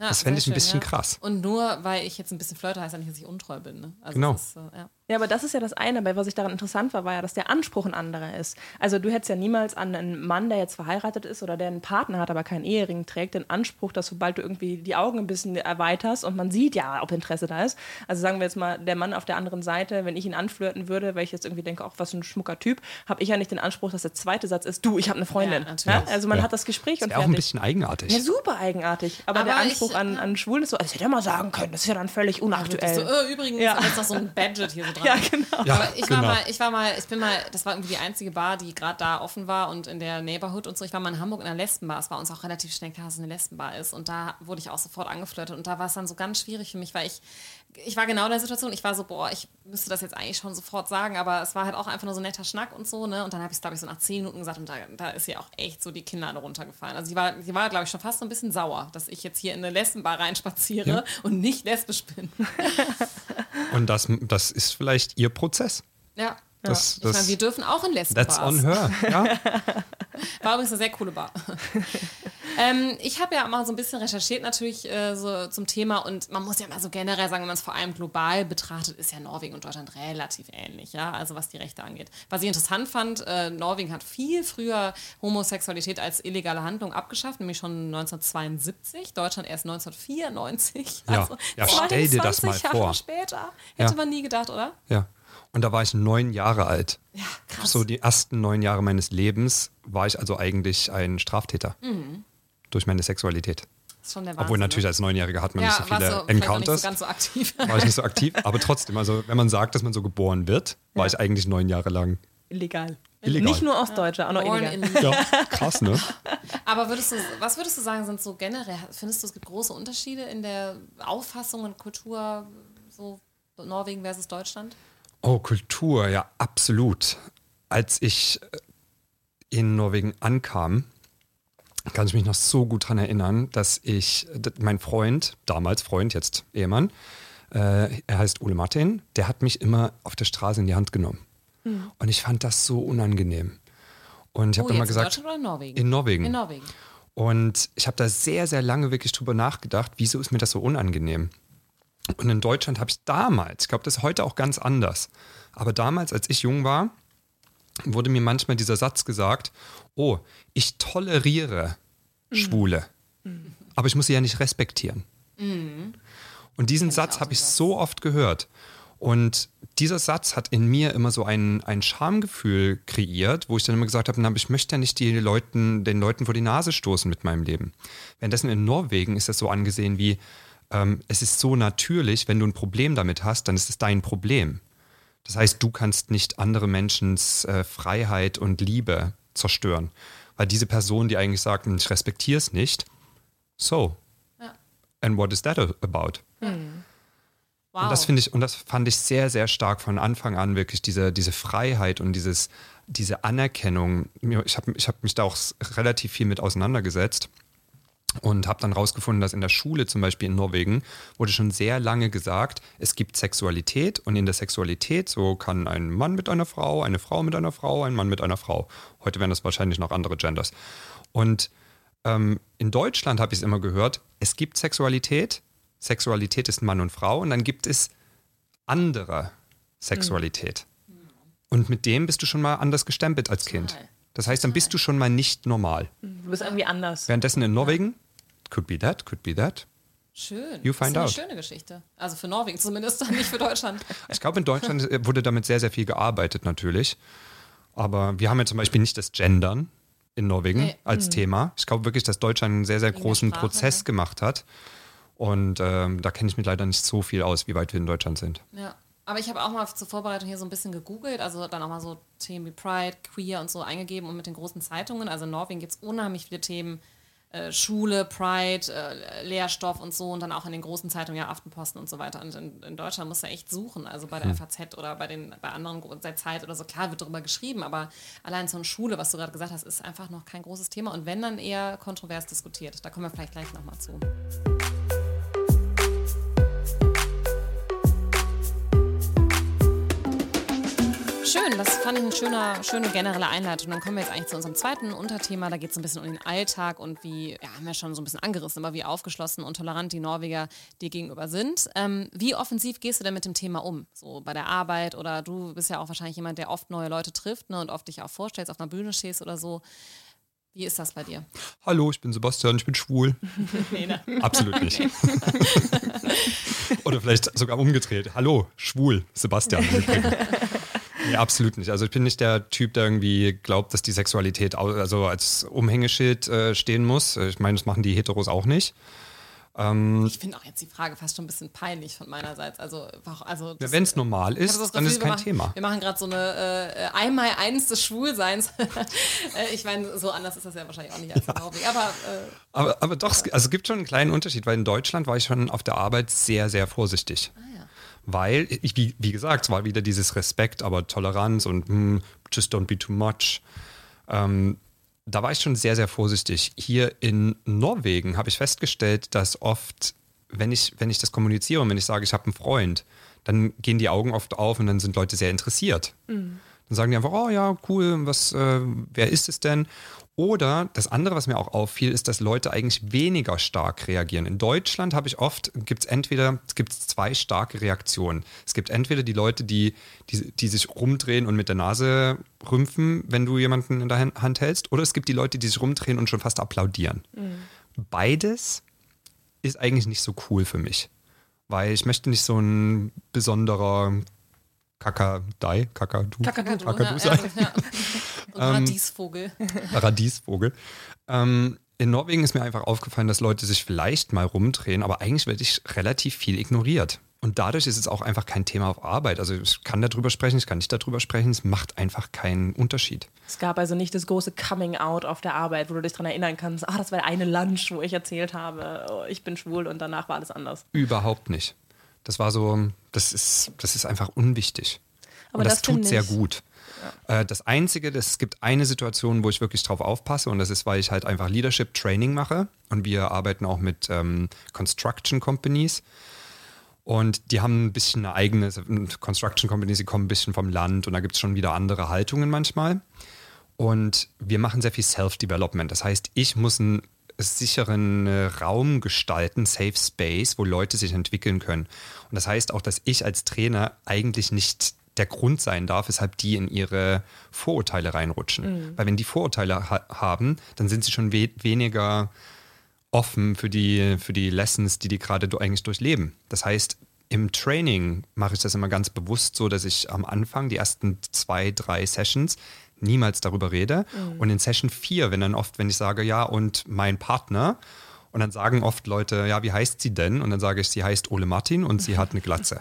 Ja, Das fände ich ein schön, bisschen ja. krass. Und nur weil ich jetzt ein bisschen flirte, heißt ja nicht, dass ich untreu bin. Ne? Also Genau. Das ist, äh, ja. Ja, aber das ist ja das eine, aber was ich daran interessant war, war ja, dass der Anspruch ein anderer ist. Also du hättest ja niemals an einen Mann, der jetzt verheiratet ist oder der einen Partner hat, aber keinen Ehering trägt, den Anspruch, dass sobald du irgendwie die Augen ein bisschen erweiterst und man sieht ja, ob Interesse da ist. Also sagen wir jetzt mal, der Mann auf der anderen Seite, wenn ich ihn anflirten würde, weil ich jetzt irgendwie denke, auch was für ein schmucker Typ, habe ich ja nicht den Anspruch, dass der zweite Satz ist, du, ich habe eine Freundin. Ja, natürlich. also man Ja. hat das Gespräch und Wäre auch ein fertig. bisschen eigenartig. Ja, super eigenartig. Aber, Aber der ich- Anspruch an, an Schwulen ist so, das hätte er mal sagen können, das ist ja dann völlig unaktuell. So, äh, übrigens, Ja. ja. jetzt noch so ein Badget hier so dran. ja, genau. Ja, Aber ich genau. war mal, ich war mal, ich bin mal, das war irgendwie die einzige Bar, die gerade da offen war und in der Neighborhood und so. Ich war mal in Hamburg in einer Lesbenbar. Es war uns auch relativ schnell klar, dass es eine Lesbenbar ist. Und da wurde ich auch sofort angeflirtet. Und da war es dann so ganz schwierig für mich, weil ich, ich war genau in der Situation. Ich war so, boah, ich müsste das jetzt eigentlich schon sofort sagen, aber es war halt auch einfach nur so ein netter Schnack und so, ne? Und dann habe ich es, glaube ich, so nach zehn Minuten gesagt und da, da ist ihr auch echt so die Kinder runtergefallen. Also sie war, sie war, glaube ich, schon fast so ein bisschen sauer, dass ich jetzt hier in eine Lesbenbar reinspaziere und nicht lesbisch bin. Und das, das ist vielleicht ihr Prozess. Ja. Das, Ich meine, das, wir dürfen auch in Lesbenbars. that's on her. Ja? War übrigens eine sehr coole Bar. ähm, ich habe ja mal so ein bisschen recherchiert natürlich äh, so zum Thema und man muss ja mal so generell sagen, wenn man es vor allem global betrachtet, ist ja Norwegen und Deutschland relativ ähnlich, ja, also was die Rechte angeht. Was ich interessant fand, äh, Norwegen hat viel früher Homosexualität als illegale Handlung abgeschafft, nämlich schon 1972, Deutschland erst 1994. Ja. Also Ja, stell dir das 22 mal Jahre vor. später. Hätte Ja. man nie gedacht, oder? ja. Und da war ich neun Jahre alt. Ja, krass. So die ersten neun Jahre meines Lebens war ich also eigentlich ein Straftäter. Durch meine Sexualität. Das ist schon der Obwohl Wahnsinn, natürlich ne? als Neunjähriger hat man ja, nicht so viele noch Encounters. nicht so ganz so aktiv. war ich nicht so aktiv, aber trotzdem, also wenn man sagt, dass man so geboren wird, war ich eigentlich neun Jahre lang. Illegal. Illegal. Nicht nur Ostdeutsche, auch noch illegal. in Ja, krass, ne? Aber würdest du, was würdest du sagen, sind so generell, findest du, es gibt große Unterschiede in der Auffassung und Kultur, so Norwegen versus Deutschland? Oh, Kultur, ja, absolut. Als ich äh, in Norwegen ankam, kann ich mich noch so gut daran erinnern, dass ich, mein Freund, damals Freund, jetzt Ehemann, äh, er heißt Ole Martin, der hat mich immer auf der Straße in die Hand genommen. Und ich fand das so unangenehm. Und ich habe oh, immer gesagt, in Norwegen? in Norwegen. In Norwegen. Und ich habe da sehr, sehr lange wirklich drüber nachgedacht, wieso ist mir das so unangenehm? Und in Deutschland habe ich damals, ich glaube, das ist heute auch ganz anders, aber damals, als ich jung war, wurde mir manchmal dieser Satz gesagt, oh, ich toleriere Schwule, aber ich muss sie ja nicht respektieren. Und diesen Satz habe ich so oft gehört. Und dieser Satz hat in mir immer so ein, ein Schamgefühl kreiert, wo ich dann immer gesagt habe, na, ich möchte ja nicht die Leuten, den Leuten vor die Nase stoßen mit meinem Leben. Währenddessen in Norwegen ist das so angesehen wie, ähm, es ist so natürlich, wenn du ein Problem damit hast, dann ist es dein Problem. Das heißt, du kannst nicht andere Menschens äh, Freiheit und Liebe zerstören. Weil diese Person, die eigentlich sagt, ich respektiere es nicht, so. Ja. And what is that about? Wow. Und das finde ich, und das fand ich sehr, sehr stark von Anfang an, wirklich diese, diese Freiheit und dieses diese Anerkennung, ich habe ich hab mich da auch relativ viel mit auseinandergesetzt und habe dann rausgefunden, dass in der Schule zum Beispiel in Norwegen wurde schon sehr lange gesagt, es gibt Sexualität und in der Sexualität so kann ein Mann mit einer Frau, eine Frau mit einer Frau, ein Mann mit einer Frau. Heute wären das wahrscheinlich noch andere Genders. Und ähm, in Deutschland habe ich es immer gehört, es gibt Sexualität, Sexualität ist Mann und Frau und dann gibt es andere Sexualität. Mhm. Und mit dem bist du schon mal anders gestempelt als Kind. Das heißt, dann bist du schon mal nicht normal. Du bist irgendwie anders. Währenddessen in Norwegen, could be that, could be that. Schön. You find das ist eine schöne Geschichte. Also für Norwegen zumindest, nicht für Deutschland. Ich glaube, in Deutschland wurde damit sehr, sehr viel gearbeitet natürlich. Aber wir haben ja zum Beispiel nicht das Gendern in Norwegen nee. als mhm. Thema. Ich glaube wirklich, dass Deutschland einen sehr, sehr großen Sprache, Prozess ne? gemacht hat. Und ähm, da kenne ich mich leider nicht so viel aus, wie weit wir in Deutschland sind. Ja. Aber ich habe auch mal zur Vorbereitung hier so ein bisschen gegoogelt, also dann auch mal so Themen wie Pride, Queer und so eingegeben und mit den großen Zeitungen. Also in Norwegen gibt es unheimlich viele Themen, äh, Schule, Pride, äh, Lehrstoff und so und dann auch in den großen Zeitungen, ja, Aftenposten und so weiter. Und in, in Deutschland musst du echt suchen, also bei der hm. FAZ oder bei den bei anderen der Zeit oder so. Klar wird darüber geschrieben, aber allein so eine Schule, was du gerade gesagt hast, ist einfach noch kein großes Thema und wenn dann eher kontrovers diskutiert. Da kommen wir vielleicht gleich nochmal zu. Schön, das fand ich eine schöne, schöne generelle Einleitung. Dann kommen wir jetzt eigentlich zu unserem zweiten Unterthema. Da geht es ein bisschen um den Alltag und wie, ja, haben wir schon so ein bisschen angerissen, aber wie aufgeschlossen und tolerant die Norweger dir gegenüber sind. Ähm, wie offensiv gehst du denn mit dem Thema um? So bei der Arbeit oder du bist ja auch wahrscheinlich jemand, der oft neue Leute trifft ne, und oft dich auch vorstellst, auf einer Bühne stehst oder so. Wie ist das bei dir? Hallo, ich bin Sebastian, ich bin schwul. nee, ne? Absolut nicht. Oder vielleicht sogar umgedreht. Hallo, schwul, Sebastian. Nee, absolut nicht. Also ich bin nicht der Typ, der irgendwie glaubt, dass die Sexualität also als Umhängeschild äh, stehen muss. Ich meine, das machen die Heteros auch nicht. Ähm, ich finde auch jetzt die Frage fast schon ein bisschen peinlich von meinerseits. Also, also ja, wenn es normal ist, Gefühl, dann ist es kein machen, Thema. Wir machen gerade so eine äh, einmal eins des Schwulseins. Äh, ich meine, so anders ist das ja wahrscheinlich auch nicht als in Norwegen. Aber, äh, aber, aber doch, also es gibt schon einen kleinen Unterschied, weil in Deutschland war ich schon auf der Arbeit sehr, sehr vorsichtig. Ah, weil, ich, wie, wie gesagt, es war wieder dieses Respekt, aber Toleranz und hm, just don't be too much. Ähm, da war ich schon sehr, sehr vorsichtig. Hier in Norwegen habe ich festgestellt, dass oft, wenn ich, wenn ich das kommuniziere und wenn ich sage, ich habe einen Freund, dann gehen die Augen oft auf und dann sind Leute sehr interessiert. Mhm. Dann sagen die einfach, oh ja, cool, was, äh, wer ist es denn? Oder das andere, was mir auch auffiel, ist, dass Leute eigentlich weniger stark reagieren. In Deutschland habe ich oft, gibt es entweder, es gibt zwei starke Reaktionen. Es gibt entweder die Leute, die, die, die sich rumdrehen und mit der Nase rümpfen, wenn du jemanden in der Hand hältst, oder es gibt die Leute, die sich rumdrehen und schon fast applaudieren. Mhm. Beides ist eigentlich nicht so cool für mich, weil ich möchte nicht so ein besonderer Kakadei, Kakadu, Kakadu, Kakadu. Ja, ja. Und ähm, Radiesvogel. Radiesvogel. Ähm, in Norwegen ist mir einfach aufgefallen, dass Leute sich vielleicht mal rumdrehen, aber eigentlich werde ich relativ viel ignoriert. Und dadurch ist es auch einfach kein Thema auf Arbeit. Also ich kann darüber sprechen, ich kann nicht darüber sprechen. Es macht einfach keinen Unterschied. Es gab also nicht das große Coming Out auf der Arbeit, wo du dich daran erinnern kannst, ah, das war eine Lunch, wo ich erzählt habe, oh, ich bin schwul und danach war alles anders. Überhaupt nicht. Das war so, das ist, das ist einfach unwichtig. Aber und das, das tut sehr gut. Ja. Äh, das Einzige, das, es gibt eine Situation, wo ich wirklich drauf aufpasse und das ist, weil ich halt einfach Leadership Training mache und wir arbeiten auch mit ähm, Construction Companies. Und die haben ein bisschen eine eigene, Construction Companies, die kommen ein bisschen vom Land und da gibt es schon wieder andere Haltungen manchmal. Und wir machen sehr viel Self-Development. Das heißt, ich muss einen sicheren äh, Raum gestalten, Safe Space, wo Leute sich entwickeln können. Und das heißt auch, dass ich als Trainer eigentlich nicht der Grund sein darf, weshalb die in ihre Vorurteile reinrutschen. Mhm. Weil wenn die Vorurteile ha haben, dann sind sie schon we weniger offen für die, für die Lessons, die die gerade eigentlich durchleben. Das heißt, im Training mache ich das immer ganz bewusst so, dass ich am Anfang, die ersten zwei, drei Sessions, niemals darüber rede. Mhm. Und in Session 4, wenn dann oft, wenn ich sage, ja, und mein Partner, und dann sagen oft Leute, ja, wie heißt sie denn? Und dann sage ich, sie heißt Ole Martin und sie hat eine Glatze.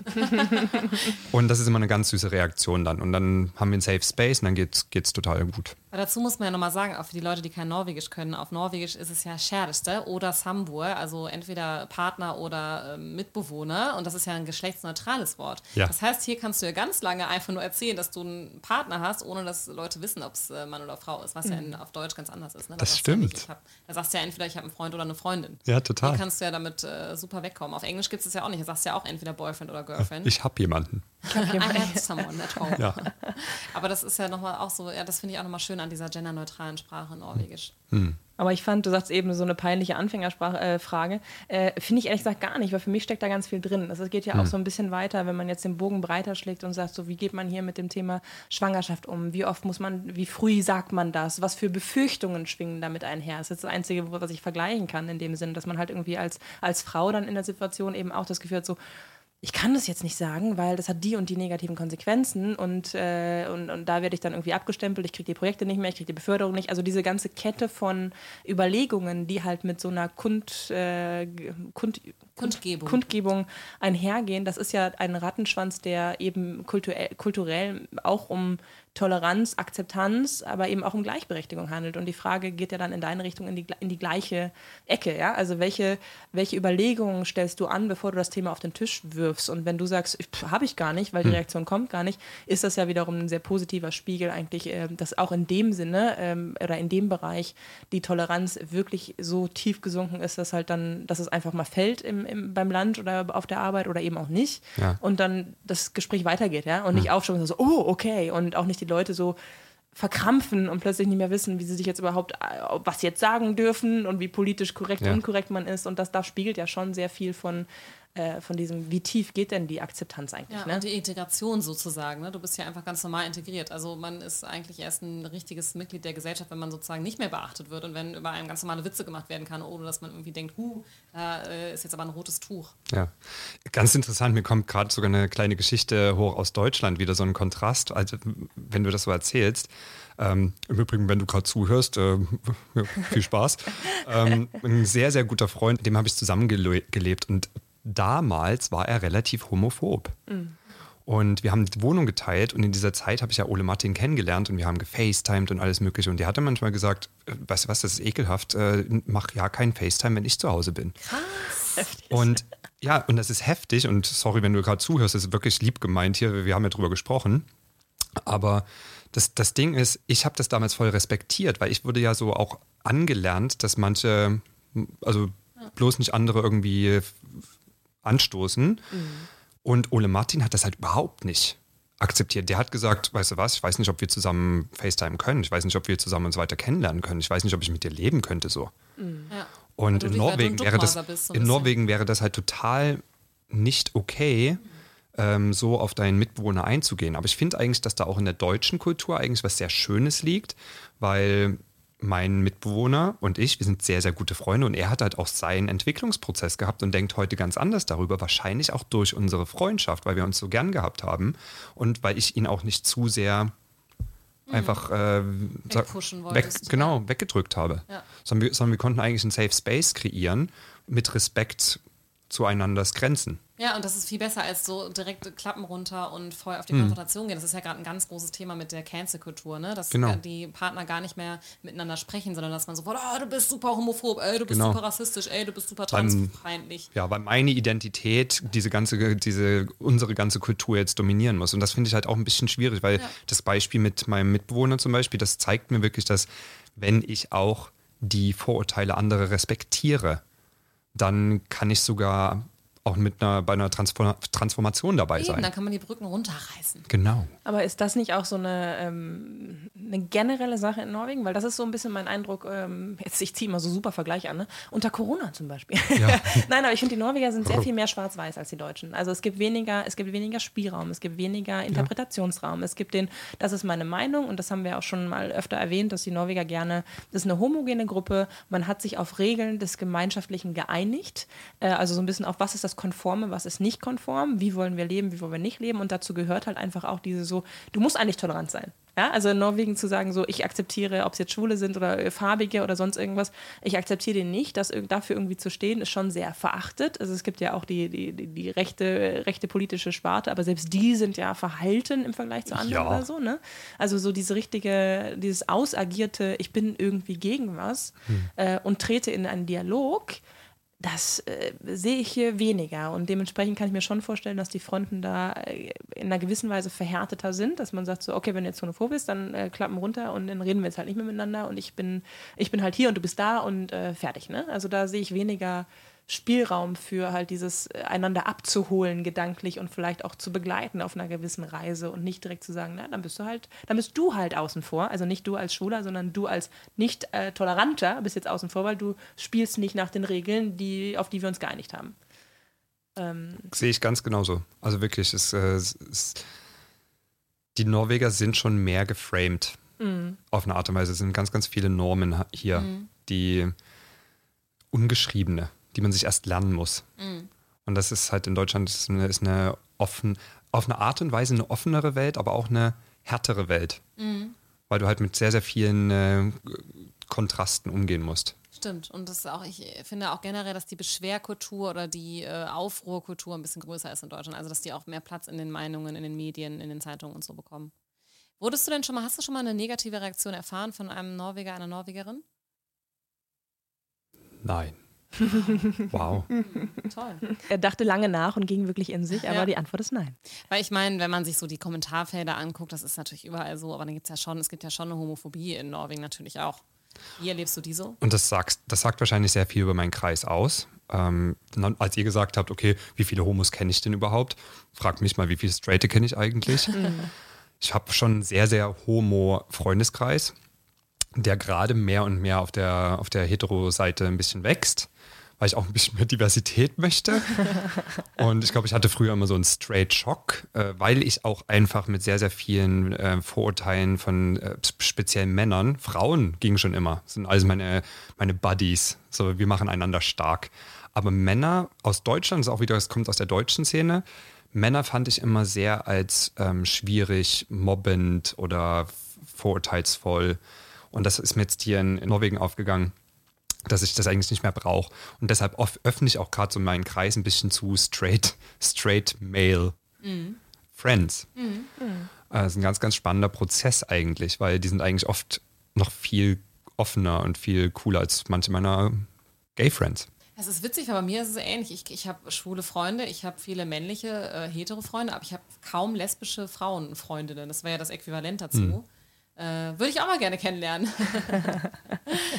und das ist immer eine ganz süße Reaktion dann. Und dann haben wir einen Safe Space und dann geht es total gut. Aber dazu muss man ja nochmal sagen, auch für die Leute, die kein Norwegisch können, auf Norwegisch ist es ja Kjæreste oder Sambur, also entweder Partner oder äh, Mitbewohner und das ist ja ein geschlechtsneutrales Wort. Ja. Das heißt, hier kannst du ja ganz lange einfach nur erzählen, dass du einen Partner hast, ohne dass Leute wissen, ob es äh, Mann oder Frau ist, was ja in, auf Deutsch ganz anders ist. Ne? Da Das ja stimmt. ich hab, da sagst du ja entweder, ich habe einen Freund oder eine Freundin. Ja, total. Hier kannst du ja damit äh, super wegkommen. Auf Englisch gibt es ja auch nicht. Da sagst du ja auch entweder Boyfriend oder Girlfriend. Ich habe jemanden. I had someone at home. Ja. Aber das ist ja nochmal auch so, ja, das finde ich auch nochmal schön an dieser genderneutralen Sprache in Norwegisch. Aber ich fand, du sagst eben so eine peinliche Anfängerfrage. Äh, Frage. äh, Finde ich ehrlich gesagt gar nicht, weil für mich steckt da ganz viel drin. Also es geht ja auch so ein bisschen weiter, wenn man jetzt den Bogen breiter schlägt und sagt, so wie geht man hier mit dem Thema Schwangerschaft um? Wie oft muss man, wie früh sagt man das? Was für Befürchtungen schwingen damit einher? Das ist das Einzige, was ich vergleichen kann in dem Sinn, dass man halt irgendwie als, als Frau dann in der Situation eben auch das Gefühl hat, so ich kann das jetzt nicht sagen, weil das hat die und die negativen Konsequenzen und, äh, und, und da werde ich dann irgendwie abgestempelt, ich kriege die Projekte nicht mehr, ich kriege die Beförderung nicht. Also diese ganze Kette von Überlegungen, die halt mit so einer Kund, äh, Kund, Kundgebung. Kundgebung einhergehen, das ist ja ein Rattenschwanz, der eben kulturell, kulturell auch um Toleranz, Akzeptanz, aber eben auch um Gleichberechtigung handelt. Und die Frage geht ja dann in deine Richtung in die, in die gleiche Ecke. Ja? Also welche, welche Überlegungen stellst du an, bevor du das Thema auf den Tisch wirfst? Und wenn du sagst, habe ich gar nicht, weil die Reaktion kommt gar nicht, ist das ja wiederum ein sehr positiver Spiegel eigentlich, äh, dass auch in dem Sinne ähm, oder in dem Bereich die Toleranz wirklich so tief gesunken ist, dass halt dann, dass es einfach mal fällt im, im, beim Land oder auf der Arbeit oder eben auch nicht. Ja. Und dann das Gespräch weitergeht, ja. Und nicht aufschauen und so, oh, okay. Und auch nicht die Leute so verkrampfen und plötzlich nicht mehr wissen, wie sie sich jetzt überhaupt, äh, was sie jetzt sagen dürfen und wie politisch korrekt, Ja. unkorrekt man ist. Und das, das spiegelt ja schon sehr viel von, äh, von diesem, wie tief geht denn die Akzeptanz eigentlich, Ja, ne? und die Integration sozusagen. Ne? Du bist ja einfach ganz normal integriert. Also man ist eigentlich erst ein richtiges Mitglied der Gesellschaft, wenn man sozusagen nicht mehr beachtet wird und wenn über einen ganz normale Witze gemacht werden kann, ohne dass man irgendwie denkt, huh, da äh, ist jetzt aber ein rotes Tuch. Ja, ganz interessant. Mir kommt gerade sogar eine kleine Geschichte hoch aus Deutschland, wieder so ein Kontrast. Also, wenn du das so erzählst. Ähm, Im Übrigen, wenn du gerade zuhörst, äh, viel Spaß. ähm, ein sehr, sehr guter Freund, mit dem habe ich zusammengelebt und damals war er relativ homophob. Und wir haben die Wohnung geteilt und in dieser Zeit habe ich ja Ole Martin kennengelernt und wir haben gefacetimed und alles Mögliche. Und der hatte manchmal gesagt, äh, weißt du was, das ist ekelhaft, äh, mach ja keinen FaceTime, wenn ich zu Hause bin. Und ja, und das ist heftig und sorry, wenn du gerade zuhörst, das ist wirklich lieb gemeint hier, wir haben ja drüber gesprochen. Aber das, das Ding ist, ich habe das damals voll respektiert, weil ich wurde ja so auch angelernt, dass manche, also bloß nicht andere irgendwie anstoßen. Und Ole Martin hat das halt überhaupt nicht akzeptiert. Der hat gesagt, weißt du was, ich weiß nicht, ob wir zusammen FaceTime können. Ich weiß nicht, ob wir zusammen uns weiter kennenlernen können. Ich weiß nicht, ob ich mit dir leben könnte so. Ja. Und in du Norwegen wäre das, so in. Norwegen wäre das halt total nicht okay, ähm, so auf deinen Mitbewohner einzugehen. Aber ich finde eigentlich, dass da auch in der deutschen Kultur eigentlich was sehr Schönes liegt, weil mein Mitbewohner und ich, wir sind sehr, sehr gute Freunde und er hat halt auch seinen Entwicklungsprozess gehabt und denkt heute ganz anders darüber, wahrscheinlich auch durch unsere Freundschaft, weil wir uns so gern gehabt haben und weil ich ihn auch nicht zu sehr einfach äh, weg, genau, weggedrückt habe. Ja. Sondern, wir, sondern wir konnten eigentlich einen Safe Space kreieren mit Respekt zueinanders Grenzen. Ja, und das ist viel besser als so direkt Klappen runter und voll auf die Hm. Konfrontation gehen. Das ist ja gerade ein ganz großes Thema mit der Cancel-Kultur, ne? Dass Genau. die Partner gar nicht mehr miteinander sprechen, sondern dass man sofort, oh, du bist super homophob, ey, du bist Genau. super rassistisch, ey, du bist super transfeindlich. Ja, weil meine Identität diese ganze, diese, unsere ganze Kultur jetzt dominieren muss. Und das finde ich halt auch ein bisschen schwierig, weil Ja. das Beispiel mit meinem Mitbewohner zum Beispiel, das zeigt mir wirklich, dass wenn ich auch die Vorurteile anderer respektiere, dann kann ich sogar auch mit einer, bei einer Transform Transformation dabei Eben, sein. dann kann man die Brücken runterreißen. Genau. Aber ist das nicht auch so eine, ähm, eine generelle Sache in Norwegen? Weil das ist so ein bisschen mein Eindruck, ähm, jetzt ich ziehe mal so super Vergleich an, ne? unter Corona zum Beispiel. Nein, aber ich finde, die Norweger sind sehr viel mehr schwarz-weiß als die Deutschen. Also es gibt weniger, es gibt weniger Spielraum, es gibt weniger Interpretationsraum. Es gibt den, das ist meine Meinung und das haben wir auch schon mal öfter erwähnt, dass die Norweger gerne, das ist eine homogene Gruppe, man hat sich auf Regeln des Gemeinschaftlichen geeinigt. Äh, also so ein bisschen auf, was ist das das Konforme, was ist nicht konform, wie wollen wir leben, wie wollen wir nicht leben. Und dazu gehört halt einfach auch diese so, du musst eigentlich tolerant sein. Ja, also in Norwegen zu sagen, so, ich akzeptiere, ob es jetzt Schwule sind oder äh, Farbige oder sonst irgendwas, ich akzeptiere den nicht, das dafür irgendwie zu stehen, ist schon sehr verachtet. Also es gibt ja auch die, die, die, die rechte, rechte politische Sparte, aber selbst die sind ja verhalten im Vergleich zu anderen Ja. oder so, ne? Also so diese richtige, dieses ausagierte, ich bin irgendwie gegen was äh, und trete in einen Dialog, das äh, sehe ich hier weniger. Und dementsprechend kann ich mir schon vorstellen, dass die Fronten da äh, in einer gewissen Weise verhärteter sind, dass man sagt so, okay, wenn du jetzt homophob bist, dann äh, klappen runter und dann reden wir jetzt halt nicht mehr miteinander und ich bin, ich bin halt hier und du bist da und äh, fertig. Ne? Also da sehe ich weniger Spielraum für halt dieses äh, einander abzuholen gedanklich und vielleicht auch zu begleiten auf einer gewissen Reise und nicht direkt zu sagen, na, dann bist du halt, dann bist du halt außen vor, also nicht du als Schwuler, sondern du als nicht äh, toleranter bist jetzt außen vor, weil du spielst nicht nach den Regeln, die, auf die wir uns geeinigt haben. Ähm, Sehe ich ganz genauso. Also wirklich, es, äh, es, die Norweger sind schon mehr geframed auf eine Art und Weise. Es sind ganz, ganz viele Normen hier, die ungeschriebene, die man sich erst lernen muss. Und das ist halt in Deutschland ist eine, ist eine offen, auf eine Art und Weise eine offenere Welt, aber auch eine härtere Welt. Weil du halt mit sehr, sehr vielen äh, Kontrasten umgehen musst. Stimmt. Und das ist auch, ich finde auch generell, dass die Beschwerkultur oder die äh, Aufruhrkultur ein bisschen größer ist in Deutschland. Also, dass die auch mehr Platz in den Meinungen, in den Medien, in den Zeitungen und so bekommen. Wurdest du denn schon mal, hast du schon mal eine negative Reaktion erfahren von einem Norweger, einer Norwegerin? Nein. wow. Toll. er dachte lange nach und ging wirklich in sich, aber Ja. die Antwort ist nein. Weil ich meine, wenn man sich so die Kommentarfelder anguckt, das ist natürlich überall so, aber dann gibt es ja schon, es gibt ja schon eine Homophobie in Norwegen natürlich auch. Wie erlebst du die so? Und das, sagst, das sagt wahrscheinlich sehr viel über meinen Kreis aus. Ähm, als ihr gesagt habt, okay, wie viele Homos kenne ich denn überhaupt? Fragt mich mal, wie viele Straighte kenne ich eigentlich? ich habe schon einen sehr, sehr homo-Freundeskreis, der gerade mehr und mehr auf der, auf der Hetero-Seite ein bisschen wächst, weil ich auch ein bisschen mehr Diversität möchte. Und ich glaube, ich hatte früher immer so einen Straight-Schock, äh, weil ich auch einfach mit sehr, sehr vielen äh, Vorurteilen von äh, speziell Männern, Frauen ging schon immer, das sind alles meine, meine Buddies, so wir machen einander stark. Aber Männer aus Deutschland, das ist auch wieder, das kommt aus der deutschen Szene, Männer fand ich immer sehr als ähm, schwierig, mobbend oder vorurteilsvoll. Und das ist mir jetzt hier in, in Norwegen aufgegangen dass ich das eigentlich nicht mehr brauche. Und deshalb öffne ich auch gerade so meinen Kreis ein bisschen zu straight, straight male Friends. Äh, Das ist ein ganz, ganz spannender Prozess eigentlich, weil die sind eigentlich oft noch viel offener und viel cooler als manche meiner Gay Friends. Es ist witzig, weil bei mir ist es ähnlich. Ich, ich habe schwule Freunde, ich habe viele männliche, äh, hetero Freunde, aber ich habe kaum lesbische Frauenfreundinnen. Das wäre ja das Äquivalent dazu. Äh, Würde ich auch mal gerne kennenlernen.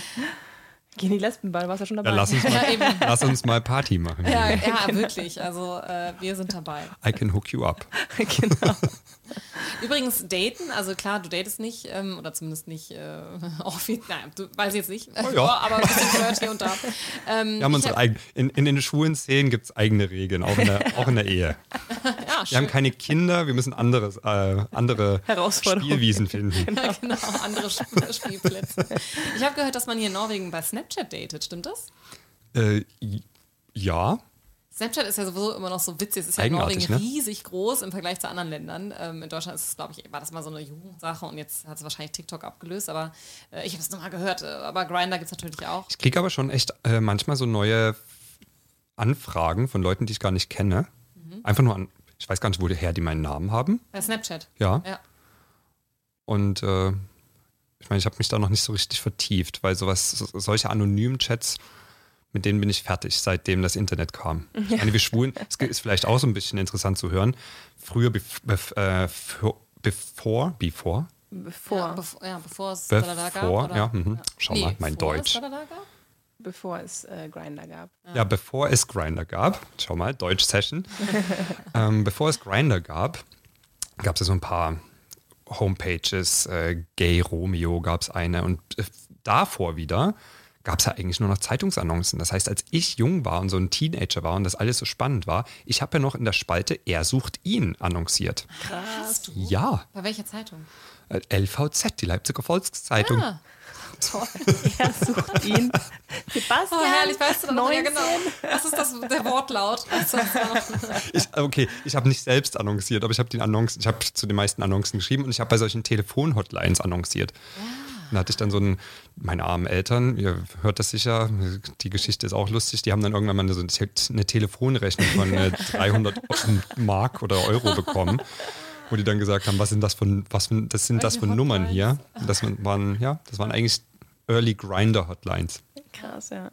Gehen die Lesbenball, warst du ja schon dabei? Ja, lass, uns mal, lass uns mal Party machen. ja, ja, wirklich. Also äh, wir sind dabei. I can hook you up. genau. Übrigens, daten, also klar, du datest nicht, ähm, oder zumindest nicht äh, offiziell, nein, du weiß ich jetzt nicht, Oh ja. aber ein bisschen flirt hier und da. Ähm, Wir haben unsere hab- eigen, in, in den schwulen Szenen gibt es eigene Regeln, auch in der, auch in der Ehe. ja, Wir haben schön. keine Kinder, wir müssen anderes, äh, andere. Spielwiesen finden. genau, andere Sp- Spielplätze. Ich habe gehört, dass man hier in Norwegen bei Snapchat datet, stimmt das? Äh, ja, Snapchat ist ja sowieso immer noch so witzig. Es ist ja in Norwegen ne? riesig groß im Vergleich zu anderen Ländern. Ähm, in Deutschland ist es, glaube ich, war das mal so eine Jugendsache und jetzt hat es wahrscheinlich TikTok abgelöst. Aber äh, ich habe es nochmal gehört. Äh, aber Grinder gibt es natürlich auch. Ich kriege aber schon echt äh, manchmal so neue Anfragen von Leuten, die ich gar nicht kenne. Mhm. Einfach nur an, ich weiß gar nicht, woher die meinen Namen haben. Bei Snapchat. Ja. Ja. Und äh, ich meine, ich habe mich da noch nicht so richtig vertieft, weil sowas, so, solche anonymen Chats, mit denen bin ich fertig, seitdem das Internet kam. Ich meine, wir Schwulen, es ist vielleicht auch so ein bisschen interessant zu hören. Früher, bef, bef, äh, bevor, bevor, before, Bevor, Ja, bevor, ja, bevor es Dalada gab. bevor, oder? ja, mhm. schau mal, mein bevor Deutsch. Es gab? bevor es äh, Grinder gab. Ja, bevor es Grinder gab, schau mal, Deutsch-Session. ähm, bevor es Grinder gab, gab es ja so ein paar Homepages, äh, Gay Romeo gab es eine und äh, davor wieder gab es ja eigentlich nur noch Zeitungsannoncen. Das heißt, als ich jung war und so ein Teenager war und das alles so spannend war, ich habe ja noch in der Spalte Er sucht ihn annonciert. Hast du? Ja, Bei welcher Zeitung? äh, LVZ, die Leipziger Volkszeitung. Ah, Toll. Er sucht ihn. Sebastian. Oh, herrlich, weißt du dann noch, ja 19. genau. Was ist das, der Wortlaut? Das noch? Ich, okay, ich habe nicht selbst annonciert, aber ich habe den Annoncen, ich habe zu den meisten Annoncen geschrieben und ich habe bei solchen Telefon-Hotlines annonciert. Da hatte ich dann so einen, meine armen Eltern, ihr hört das sicher, die Geschichte ist auch lustig, die haben dann irgendwann mal so eine Telefonrechnung von äh, 300 Mark oder Euro bekommen, wo die dann gesagt haben, was sind das für, was für, das sind das für Nummern hier? Das waren, ja, das waren eigentlich Early Grinder Hotlines. Krass, ja.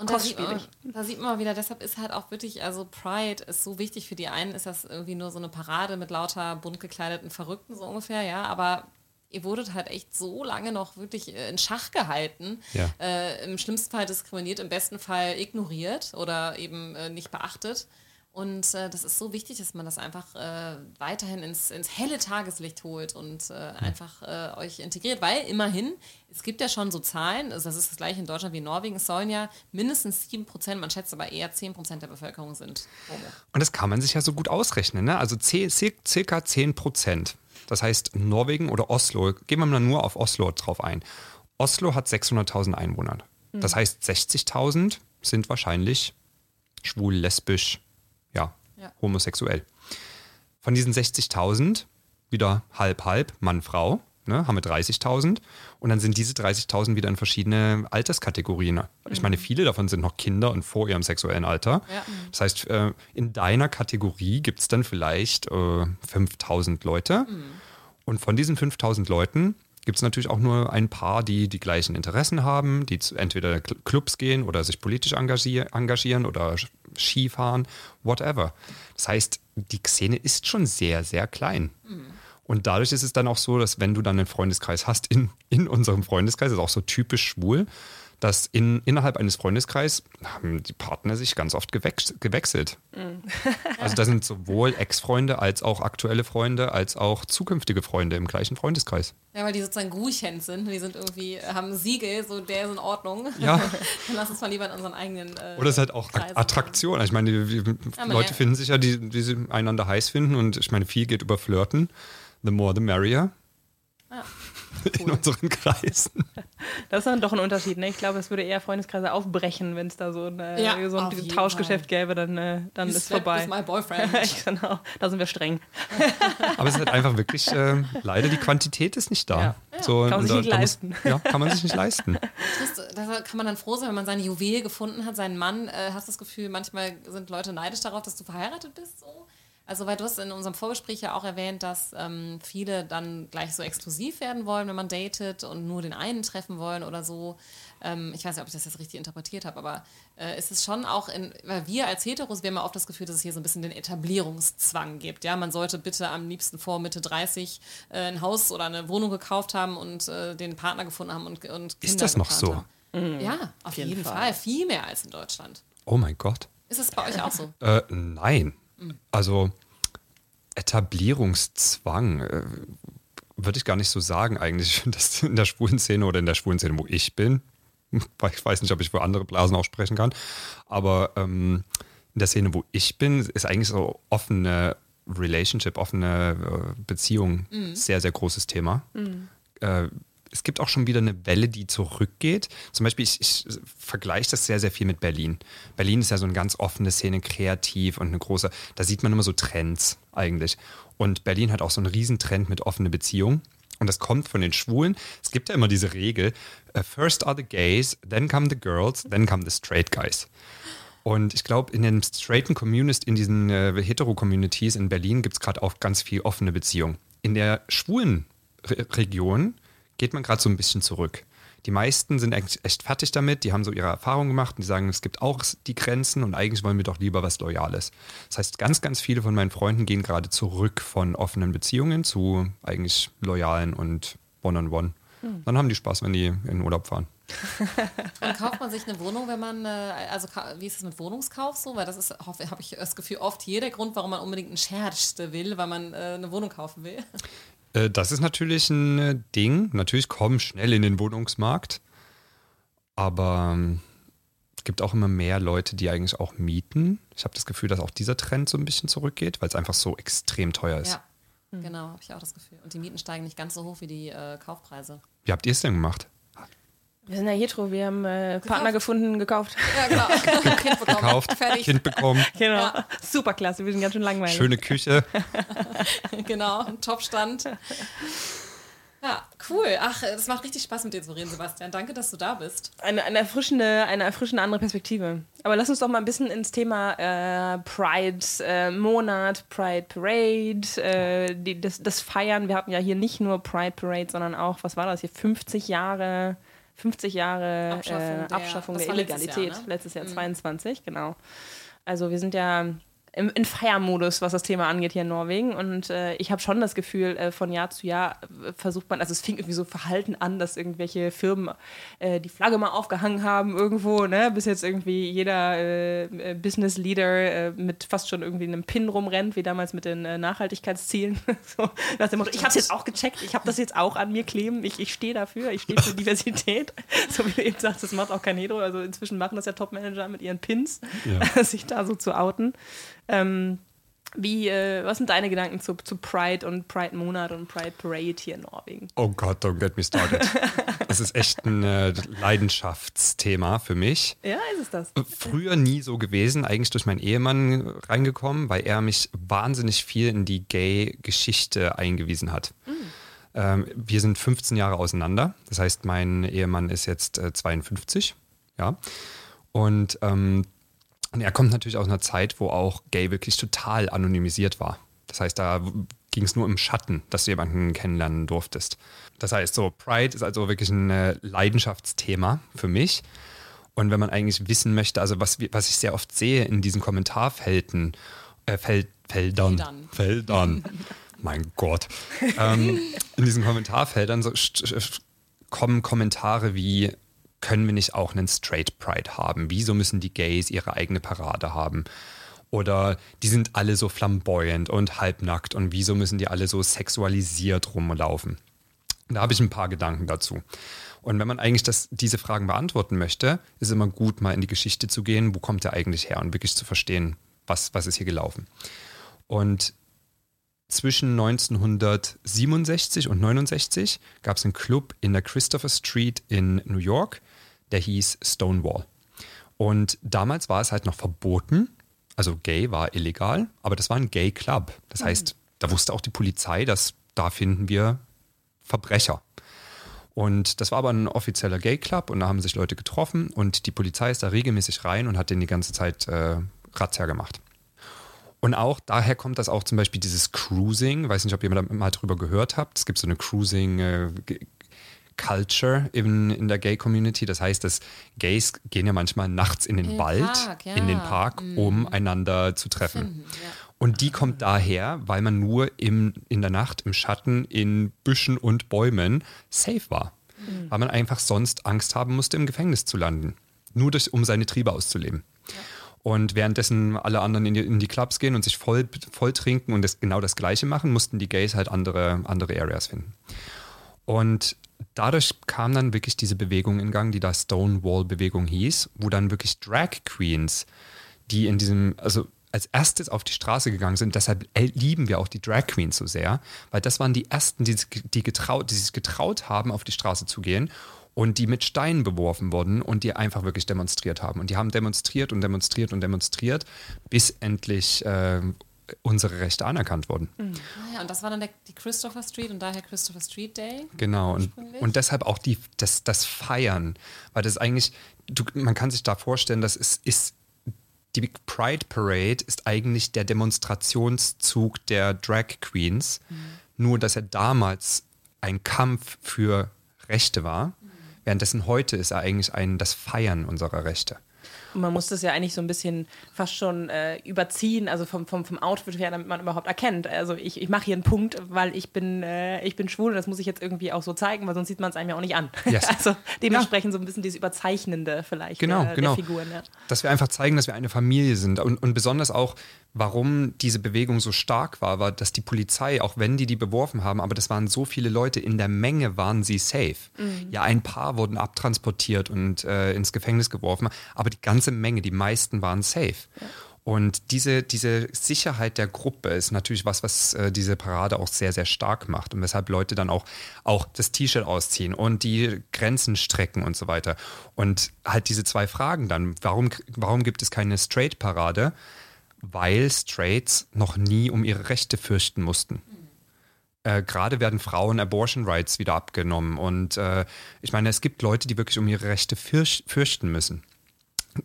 Und da sieht, man, Kostspielig. da sieht man mal wieder, deshalb ist halt auch wirklich, also Pride ist so wichtig für die einen, ist das irgendwie nur so eine Parade mit lauter bunt gekleideten Verrückten so ungefähr, ja, aber ihr wurdet halt echt so lange noch wirklich äh, in Schach gehalten, Ja. äh, im schlimmsten Fall diskriminiert, im besten Fall ignoriert oder eben äh, nicht beachtet. Und äh, das ist so wichtig, dass man das einfach äh, weiterhin ins, ins helle Tageslicht holt und äh, einfach euch integriert, weil immerhin, es gibt ja schon so Zahlen, also das ist das gleiche in Deutschland wie in Norwegen, es sollen ja mindestens 7 Prozent, man schätzt aber eher 10 Prozent der Bevölkerung sind homo. Und das kann man sich ja so gut ausrechnen. Ne? Also circa 10 Prozent. Das heißt, Norwegen oder Oslo, gehen wir mal nur auf Oslo drauf ein. Oslo hat 600.000 Einwohner. Das heißt, 60.000 sind wahrscheinlich schwul, lesbisch, ja, Ja. homosexuell. Von diesen 60.000 wieder halb, halb, Mann, Frau, ne, haben wir 30.000. Und dann sind diese 30.000 wieder in verschiedene Alterskategorien. Ich meine, viele davon sind noch Kinder und vor ihrem sexuellen Alter. Ja. Das heißt, äh, in deiner Kategorie gibt es dann vielleicht äh, 5.000 Leute. Und von diesen 5.000 Leuten gibt es natürlich auch nur ein paar, die die gleichen Interessen haben, die entweder Cl- Clubs gehen oder sich politisch engagier engagieren oder Skifahren, whatever. Das heißt, die Szene ist schon sehr, sehr klein. Und dadurch ist es dann auch so, dass wenn du dann einen Freundeskreis hast, in, in unserem Freundeskreis, das ist auch so typisch schwul, dass in, innerhalb eines Freundeskreises haben die Partner sich ganz oft gewechs gewechselt. Also da sind sowohl Ex-Freunde als auch aktuelle Freunde, als auch zukünftige Freunde im gleichen Freundeskreis. Ja, weil die sozusagen Gruchens sind, die sind irgendwie, haben Siegel, so der ist in Ordnung. Ja. Dann lass uns mal lieber in unseren eigenen äh, Oder es ist halt auch Kreisen Attraktion. Ich meine, die, die man Leute ja- finden sich ja, die, die sie einander heiß finden und ich meine, viel geht über Flirten. The more the merrier. Ja, In unseren Kreisen. Das ist dann doch ein Unterschied. Ne? Ich glaube, es würde eher Freundeskreise aufbrechen, wenn es da so, eine, Ja, so ein Tauschgeschäft gäbe, dann, äh, dann You ist vorbei. with my boyfriend. genau, da sind wir streng. Aber es ist halt einfach wirklich, äh, leider die Quantität ist nicht da. Ja. So, Kann man sich da- nicht leisten. ja, kann man sich nicht leisten. Trist, da kann man dann froh sein, wenn man seine Juwel gefunden hat, seinen Mann. Äh, hast du das Gefühl, manchmal sind Leute neidisch darauf, dass du verheiratet bist? So? Also, weil du hast in unserem Vorgespräch ja auch erwähnt, dass ähm, viele dann gleich so exklusiv werden wollen, wenn man datet und nur den einen treffen wollen oder so. Ähm, ich weiß nicht, ob ich das jetzt richtig interpretiert habe, aber äh, ist es schon auch in, weil wir als Heteros, wir haben ja oft das Gefühl, dass es hier so ein bisschen den Etablierungszwang gibt. Ja, man sollte bitte am liebsten vor Mitte 30 äh, ein Haus oder eine Wohnung gekauft haben und äh, den Partner gefunden haben und, und Kinder Ist das noch so? haben. Ja, auf jeden, jeden Fall. Fall. Viel mehr als in Deutschland. Oh mein Gott. Ist es bei euch auch so? Äh, nein. Also Etablierungszwang äh, würde ich gar nicht so sagen eigentlich. Ich finde das in der schwulen Szene oder in der schwulen Szene, wo ich bin, weil ich weiß nicht, ob ich für andere Blasen auch sprechen kann, aber ähm, in der Szene, wo ich bin, ist eigentlich so offene Relationship, offene äh, Beziehung sehr, sehr großes Thema. Äh, es gibt auch schon wieder eine Welle, die zurückgeht. Zum Beispiel, ich, ich vergleiche das sehr, sehr viel mit Berlin. Berlin ist ja so eine ganz offene Szene, kreativ und eine große, da sieht man immer so Trends eigentlich. Und Berlin hat auch so einen Riesentrend mit offene Beziehungen. Und das kommt von den Schwulen. Es gibt ja immer diese Regel, äh, first are the gays, then come the girls, then come the straight guys. Und ich glaube, in den straighten Communities, in diesen äh, Hetero-Communities in Berlin gibt es gerade auch ganz viel offene Beziehungen. In der schwulen Re Region geht man gerade so ein bisschen zurück. Die meisten sind eigentlich echt fertig damit, die haben so ihre Erfahrungen gemacht und die sagen, es gibt auch die Grenzen und eigentlich wollen wir doch lieber was Loyales. Das heißt, ganz, ganz viele von meinen Freunden gehen gerade zurück von offenen Beziehungen zu eigentlich loyalen und One-on-One. Dann haben die Spaß, wenn die in den Urlaub fahren. Und kauft man sich eine Wohnung, wenn man, äh, also wie ist es mit Wohnungskauf so? Weil das ist, habe ich das Gefühl, oft hier der Grund, warum man unbedingt ein Scherste will, weil man äh, eine Wohnung kaufen will. Äh, Das ist natürlich ein äh, Ding. Natürlich kommen schnell in den Wohnungsmarkt. Aber ähm, es gibt auch immer mehr Leute, die eigentlich auch mieten. Ich habe das Gefühl, dass auch dieser Trend so ein bisschen zurückgeht, weil es einfach so extrem teuer ist. Ja, genau, habe ich auch das Gefühl. Und die Mieten steigen nicht ganz so hoch wie die äh, Kaufpreise. Wie habt ihr es denn gemacht? Wir sind ja hetero, wir haben äh, Partner gefunden, gekauft. Ja, genau. kind bekommen. Gekauft, Fertig. Kind bekommen, Genau. Ja. Super klasse, wir sind ganz schön langweilig. schöne Küche. Genau, ein Topstand. Ja, cool. Ach, es macht richtig Spaß mit dir zu reden, Sebastian. Danke, dass du da bist. Eine, eine erfrischende, eine erfrischende andere Perspektive. Aber lass uns doch mal ein bisschen ins Thema äh, Pride äh, Monat, Pride Parade, äh, die, das, das Feiern. Wir hatten ja hier nicht nur Pride Parade, sondern auch, was war das hier, 50 Jahre, 50 Jahre Abschaffung äh, der- Abschaffung der war letztes Illegalität. Jahr, ne? Letztes Jahr 22, genau. Also wir sind ja im, in Feiermodus, was das Thema angeht hier in Norwegen. Und äh, ich habe schon das Gefühl, äh, von Jahr zu Jahr äh, versucht man, also es fing irgendwie so verhalten an, dass irgendwelche Firmen äh, die Flagge mal aufgehangen haben irgendwo, ne? bis jetzt irgendwie jeder äh, äh, Business Leader mit fast schon irgendwie einem Pin rumrennt, wie damals mit den Nachhaltigkeitszielen. so, nach dem Motto, ich habe es jetzt auch gecheckt, ich habe das jetzt auch an mir kleben, ich, ich stehe dafür, ich stehe für Diversität. so wie du eben sagst, das macht auch kein Hetero. Also inzwischen machen das ja Top-Manager mit ihren Pins, Ja. sich da so zu outen. Ähm, wie, äh, was sind deine Gedanken zu, zu Pride und Pride Monat und Pride Parade hier in Norwegen? Oh Gott, don't get me started. Das ist echt ein äh, Leidenschaftsthema für mich. Ja, ist es das? Früher nie so gewesen, eigentlich durch meinen Ehemann reingekommen, weil er mich wahnsinnig viel in die Gay-Geschichte eingewiesen hat. Ähm, wir sind 15 Jahre auseinander. Das heißt, mein Ehemann ist jetzt äh, 52. Ja. Und, ähm, und er kommt natürlich aus einer Zeit, wo auch Gay wirklich total anonymisiert war. Das heißt, da ging es nur im Schatten, dass du jemanden kennenlernen durftest. Das heißt, so Pride ist also wirklich ein äh, Leidenschaftsthema für mich. Und wenn man eigentlich wissen möchte, also was, was ich sehr oft sehe in diesen Kommentarfelden, äh, Fel Feldern, Feldern. Feldern, mein Gott, ähm, in diesen Kommentarfeldern so, kommen Kommentare wie, können wir nicht auch einen Straight Pride haben? Wieso müssen die Gays ihre eigene Parade haben? Oder die sind alle so flamboyant und halbnackt und wieso müssen die alle so sexualisiert rumlaufen? Da habe ich ein paar Gedanken dazu. Und wenn man eigentlich das, diese Fragen beantworten möchte, ist immer gut, mal in die Geschichte zu gehen, wo kommt der eigentlich her und wirklich zu verstehen, was, was ist hier gelaufen. Und zwischen 1967 und 69 gab es einen Club in der Christopher Street in New York, der hieß Stonewall. Und damals war es halt noch verboten, also gay war illegal, aber das war ein Gay Club. Das heißt, da wusste auch die Polizei, dass da finden wir Verbrecher. Und das war aber ein offizieller Gay Club und da haben sich Leute getroffen und die Polizei ist da regelmäßig rein und hat den die ganze Zeit äh, Razzia gemacht. Und auch daher kommt das auch zum Beispiel dieses Cruising, weiß nicht, ob ihr mal- drüber gehört habt. Es gibt so eine Cruising äh, Culture in, in der Gay-Community. Das heißt, dass Gays gehen ja manchmal nachts in den In Wald, Park, ja. in den Park, um einander zu treffen. Ja. Und die kommt daher, weil man nur im, in der Nacht im Schatten, in Büschen und Bäumen safe war. Weil man einfach sonst Angst haben musste, im Gefängnis zu landen. Nur durch, um seine Triebe auszuleben. Und währenddessen alle anderen in die, in die Clubs gehen und sich voll, voll trinken und das, genau das Gleiche machen, mussten die Gays halt andere, andere Areas finden. Und dadurch kam dann wirklich diese Bewegung in Gang, die da Stonewall-Bewegung hieß, wo dann wirklich Drag Queens, die in diesem, also als erstes auf die Straße gegangen sind, deshalb lieben wir auch die Drag Queens so sehr, weil das waren die ersten, die, sich- die, getraut, die sich getraut haben, auf die Straße zu gehen und die mit Steinen beworfen wurden und die einfach wirklich demonstriert haben. Und die haben demonstriert und demonstriert und demonstriert, bis endlich äh, unsere Rechte anerkannt wurden. Ah ja, und das war dann der, die Christopher Street und daher Christopher Street Day. Genau, und, und deshalb auch die, das, das Feiern, weil das eigentlich, du, man kann sich da vorstellen, das ist, ist die Pride Parade ist eigentlich der Demonstrationszug der Drag Queens, nur dass er damals ein Kampf für Rechte war, währenddessen heute ist er eigentlich ein, das Feiern unserer Rechte. Und man muss das ja eigentlich so ein bisschen fast schon äh, überziehen, also vom, vom, vom Outfit her, damit man überhaupt erkennt. Also ich, ich mache hier einen Punkt, weil ich bin, äh, ich bin schwul und das muss ich jetzt irgendwie auch so zeigen, weil sonst sieht man es einem ja auch nicht an. Yes. Also dementsprechend so ein bisschen dieses Überzeichnende vielleicht Genau, der, genau. der Figuren. Ja. Dass wir einfach zeigen, dass wir eine Familie sind. Und, und besonders auch, warum diese Bewegung so stark war, war, dass die Polizei, auch wenn die die beworfen haben, aber das waren so viele Leute, in der Menge waren sie safe. Ja, ein paar wurden abtransportiert und äh, ins Gefängnis geworfen, aber die ganze Menge, die meisten waren safe. Und diese, diese Sicherheit der Gruppe ist natürlich was, was äh, diese Parade auch sehr, sehr stark macht und weshalb Leute dann auch, auch das T-Shirt ausziehen und die Grenzen strecken und so weiter. Und halt diese zwei Fragen dann, warum, warum gibt es keine Straight-Parade? Weil Straights noch nie um ihre Rechte fürchten mussten. Äh, gerade werden Frauen Abortion Rights wieder abgenommen. Und äh, ich meine, es gibt Leute, die wirklich um ihre Rechte fürch fürchten müssen.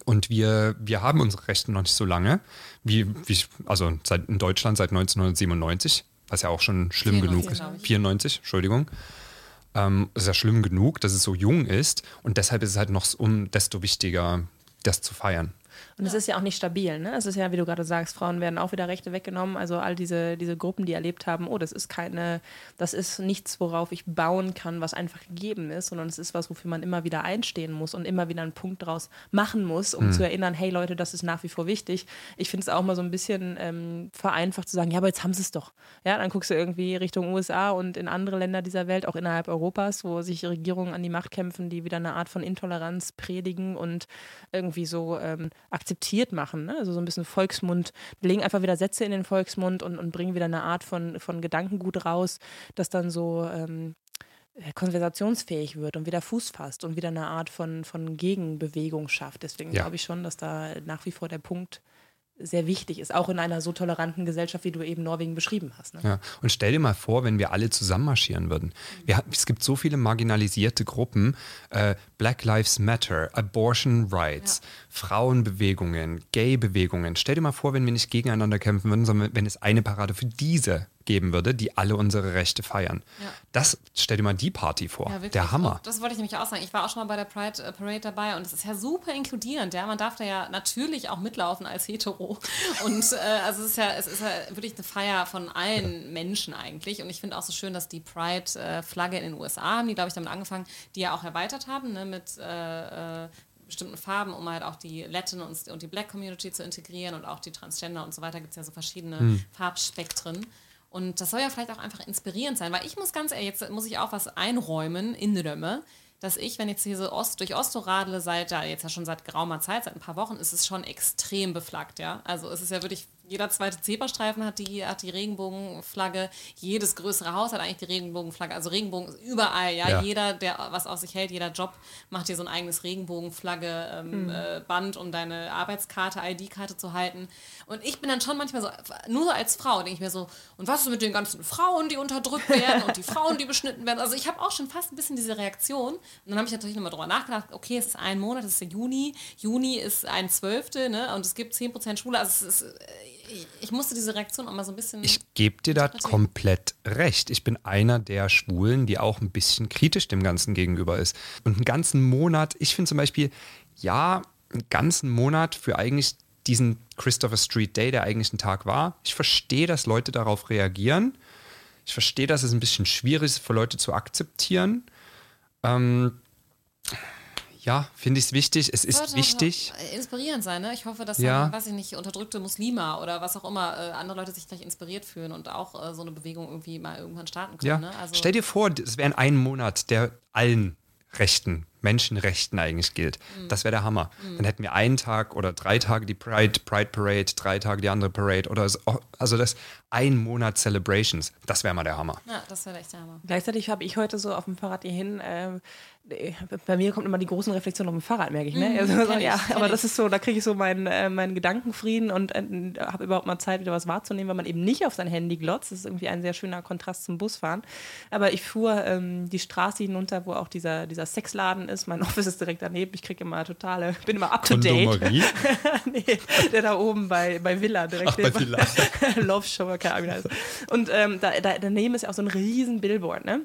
Und wir, wir haben unsere Rechte noch nicht so lange, wie, wie also seit, in Deutschland seit 1997, was ja auch schon schlimm 94, genug ist. 94, Entschuldigung. Ähm, ist ja schlimm genug, dass es so jung ist. Und deshalb ist es halt noch um desto wichtiger, das zu feiern. Und es ist ja auch nicht stabil. Ne? Es ist ja, wie du gerade sagst, Frauen werden auch wieder Rechte weggenommen. Also all diese, diese Gruppen, die erlebt haben, oh, das ist keine, das ist nichts, worauf ich bauen kann, was einfach gegeben ist, sondern es ist was, wofür man immer wieder einstehen muss und immer wieder einen Punkt draus machen muss, um mhm. zu erinnern, hey Leute, das ist nach wie vor wichtig. Ich finde es auch mal so ein bisschen ähm, vereinfacht zu sagen, ja, aber jetzt haben sie es doch. Ja, dann guckst du irgendwie Richtung USA und in andere Länder dieser Welt, auch innerhalb Europas, wo sich Regierungen an die Macht kämpfen, die wieder eine Art von Intoleranz predigen und irgendwie so ähm, akzeptiert machen. Ne? Also so ein bisschen Volksmund, legen einfach wieder Sätze in den Volksmund und, und bringen wieder eine Art von, von Gedankengut raus, das dann so ähm, äh, konversationsfähig wird und wieder Fuß fasst und wieder eine Art von, von Gegenbewegung schafft. Deswegen ja. glaube ich schon, dass da nach wie vor der Punkt sehr wichtig ist, auch in einer so toleranten Gesellschaft, wie du eben Norwegen beschrieben hast. Ne? Ja, und stell dir mal vor, wenn wir alle zusammen marschieren würden. Wir, es gibt so viele marginalisierte Gruppen, äh, Black Lives Matter, Abortion Rights, ja. Frauenbewegungen, Gay-Bewegungen. Stell dir mal vor, wenn wir nicht gegeneinander kämpfen würden, sondern wenn es eine Parade für diese geben würde, die alle unsere Rechte feiern. Ja. Das stell dir mal die Party vor. Ja, der Hammer. Das wollte ich nämlich auch sagen. Ich war auch schon mal bei der Pride äh, Parade dabei und es ist ja super inkludierend. Ja, man darf da ja natürlich auch mitlaufen als Hetero. Und äh, also es ist ja, es ist ja wirklich eine Feier von allen Menschen eigentlich. Und ich finde auch so schön, dass die Pride-Flagge in den USA haben, die glaube ich damit angefangen, die ja auch erweitert haben ne, mit äh, äh bestimmten Farben, um halt auch die Latin und, und, die Black Community zu integrieren und auch die Transgender und so weiter gibt es ja so verschiedene hm. Farbspektren. Und das soll ja vielleicht auch einfach inspirierend sein, weil ich muss ganz ehrlich, jetzt muss ich auch was einräumen in Römme, dass ich, wenn jetzt hier so Ost, durch Osto radle, seit ja jetzt ja schon seit geraumer Zeit, seit ein paar Wochen, ist es schon extrem beflaggt, ja. Also es ist ja wirklich jeder zweite Zebrastreifen hat die, hat die Regenbogenflagge. Jedes größere Haus hat eigentlich die Regenbogenflagge. Also Regenbogen ist überall, ja? ja. Jeder, der was auf sich hält, jeder Job macht dir so ein eigenes Regenbogenflagge-Band, ähm, mhm. äh, um deine Arbeitskarte, ID-Karte zu halten. Und ich bin dann schon manchmal so, nur als Frau, denke ich mir so, und was ist mit den ganzen Frauen, die unterdrückt werden und die Frauen, die beschnitten werden? Also ich habe auch schon fast ein bisschen diese Reaktion. Und dann habe ich natürlich nochmal drüber nachgedacht, okay, es ist ein Monat, es ist der Juni. Juni ist ein Zwölfte, ne? Und es gibt 10% Schule. Also es ist äh, ich musste diese Reaktion auch mal so ein bisschen. Ich gebe dir da komplett recht. Ich bin einer der Schwulen, die auch ein bisschen kritisch dem Ganzen gegenüber ist. Und einen ganzen Monat, ich finde zum Beispiel, ja, einen ganzen Monat für eigentlich diesen Christopher Street Day, der eigentlich ein Tag war. Ich verstehe, dass Leute darauf reagieren. Ich verstehe, dass es ein bisschen schwierig ist für Leute zu akzeptieren. Ähm, ja, finde ich es wichtig. Es ist Sollte wichtig. Inspirierend sein, ne? Ich hoffe, dass ja. dann, weiß ich nicht, unterdrückte Muslime oder was auch immer, äh, andere Leute sich gleich inspiriert fühlen und auch äh, so eine Bewegung irgendwie mal irgendwann starten können. Ja. Ne? Also Stell dir vor, es wäre ein Monat, der allen Rechten, Menschenrechten eigentlich gilt. Mhm. Das wäre der Hammer. Mhm. Dann hätten wir einen Tag oder drei Tage die Pride, Pride Parade, drei Tage die andere Parade oder so. Also das ein Monat Celebrations. Das wäre mal der Hammer. Ja, das wäre echt der Hammer. Gleichzeitig habe ich heute so auf dem Fahrrad hierhin äh, bei mir kommt immer die großen Reflexionen auf dem Fahrrad, merke ich. Ne? Mhm, also, ja, ich, aber das ist so, da kriege ich so meinen, äh, meinen Gedankenfrieden und äh, habe überhaupt mal Zeit, wieder was wahrzunehmen, weil man eben nicht auf sein Handy glotzt. Das ist irgendwie ein sehr schöner Kontrast zum Busfahren. Aber ich fuhr ähm, die Straße hinunter, wo auch dieser, dieser Sexladen ist. Mein Office ist direkt daneben. Ich kriege immer totale, bin immer up to date. nee, der da oben bei, bei Villa direkt. Ach, bei Villa. Love Show, keine Ahnung. Und ähm, da, da, daneben ist ja auch so ein riesen Billboard, ne?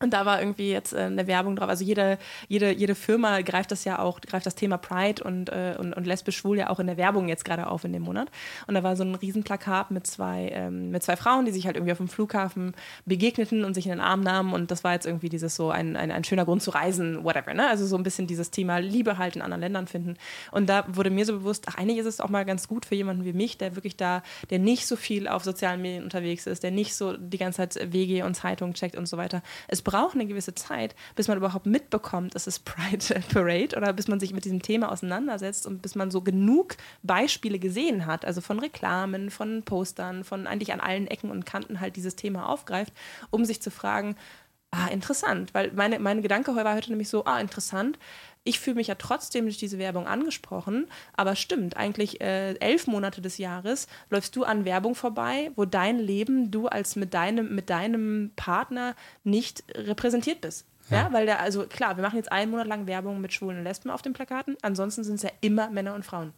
Und da war irgendwie jetzt äh, eine Werbung drauf. Also jede, jede, jede Firma greift das ja auch, greift das Thema Pride und, äh, und, und lesbisch-schwul ja auch in der Werbung jetzt gerade auf in dem Monat. Und da war so ein Riesenplakat mit zwei, ähm, mit zwei Frauen, die sich halt irgendwie auf dem Flughafen begegneten und sich in den Arm nahmen. Und das war jetzt irgendwie dieses so ein, ein, ein schöner Grund zu reisen, whatever. Ne? Also so ein bisschen dieses Thema Liebe halt in anderen Ländern finden. Und da wurde mir so bewusst, ach, eigentlich ist es auch mal ganz gut für jemanden wie mich, der wirklich da, der nicht so viel auf sozialen Medien unterwegs ist, der nicht so die ganze Zeit WG und Zeitung checkt und so weiter. Es braucht eine gewisse Zeit, bis man überhaupt mitbekommt, es ist Pride Parade oder bis man sich mit diesem Thema auseinandersetzt und bis man so genug Beispiele gesehen hat, also von Reklamen, von Postern, von eigentlich an allen Ecken und Kanten halt dieses Thema aufgreift, um sich zu fragen, ah, interessant, weil meine, meine Gedanke war heute nämlich so, ah, interessant, ich fühle mich ja trotzdem durch diese Werbung angesprochen, aber stimmt, eigentlich äh, elf Monate des Jahres läufst du an Werbung vorbei, wo dein Leben, du als mit deinem, mit deinem Partner nicht repräsentiert bist. Ja. ja, weil der, also klar, wir machen jetzt einen Monat lang Werbung mit Schwulen und Lesben auf den Plakaten, ansonsten sind es ja immer Männer und Frauen.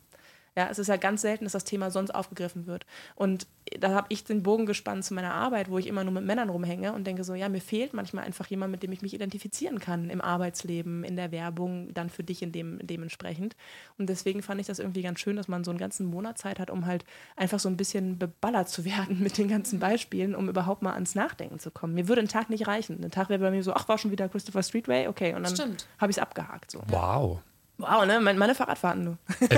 Ja, es ist ja ganz selten, dass das Thema sonst aufgegriffen wird. Und da habe ich den Bogen gespannt zu meiner Arbeit, wo ich immer nur mit Männern rumhänge und denke so, ja, mir fehlt manchmal einfach jemand, mit dem ich mich identifizieren kann im Arbeitsleben, in der Werbung, dann für dich in dem, dementsprechend. Und deswegen fand ich das irgendwie ganz schön, dass man so einen ganzen Monat Zeit hat, um halt einfach so ein bisschen beballert zu werden mit den ganzen Beispielen, um überhaupt mal ans Nachdenken zu kommen. Mir würde ein Tag nicht reichen. Ein Tag wäre bei mir so, ach, war schon wieder Christopher Streetway, okay, und dann habe ich es abgehakt. So. Wow. Wow, ne? Meine Fahrradfahrten, du.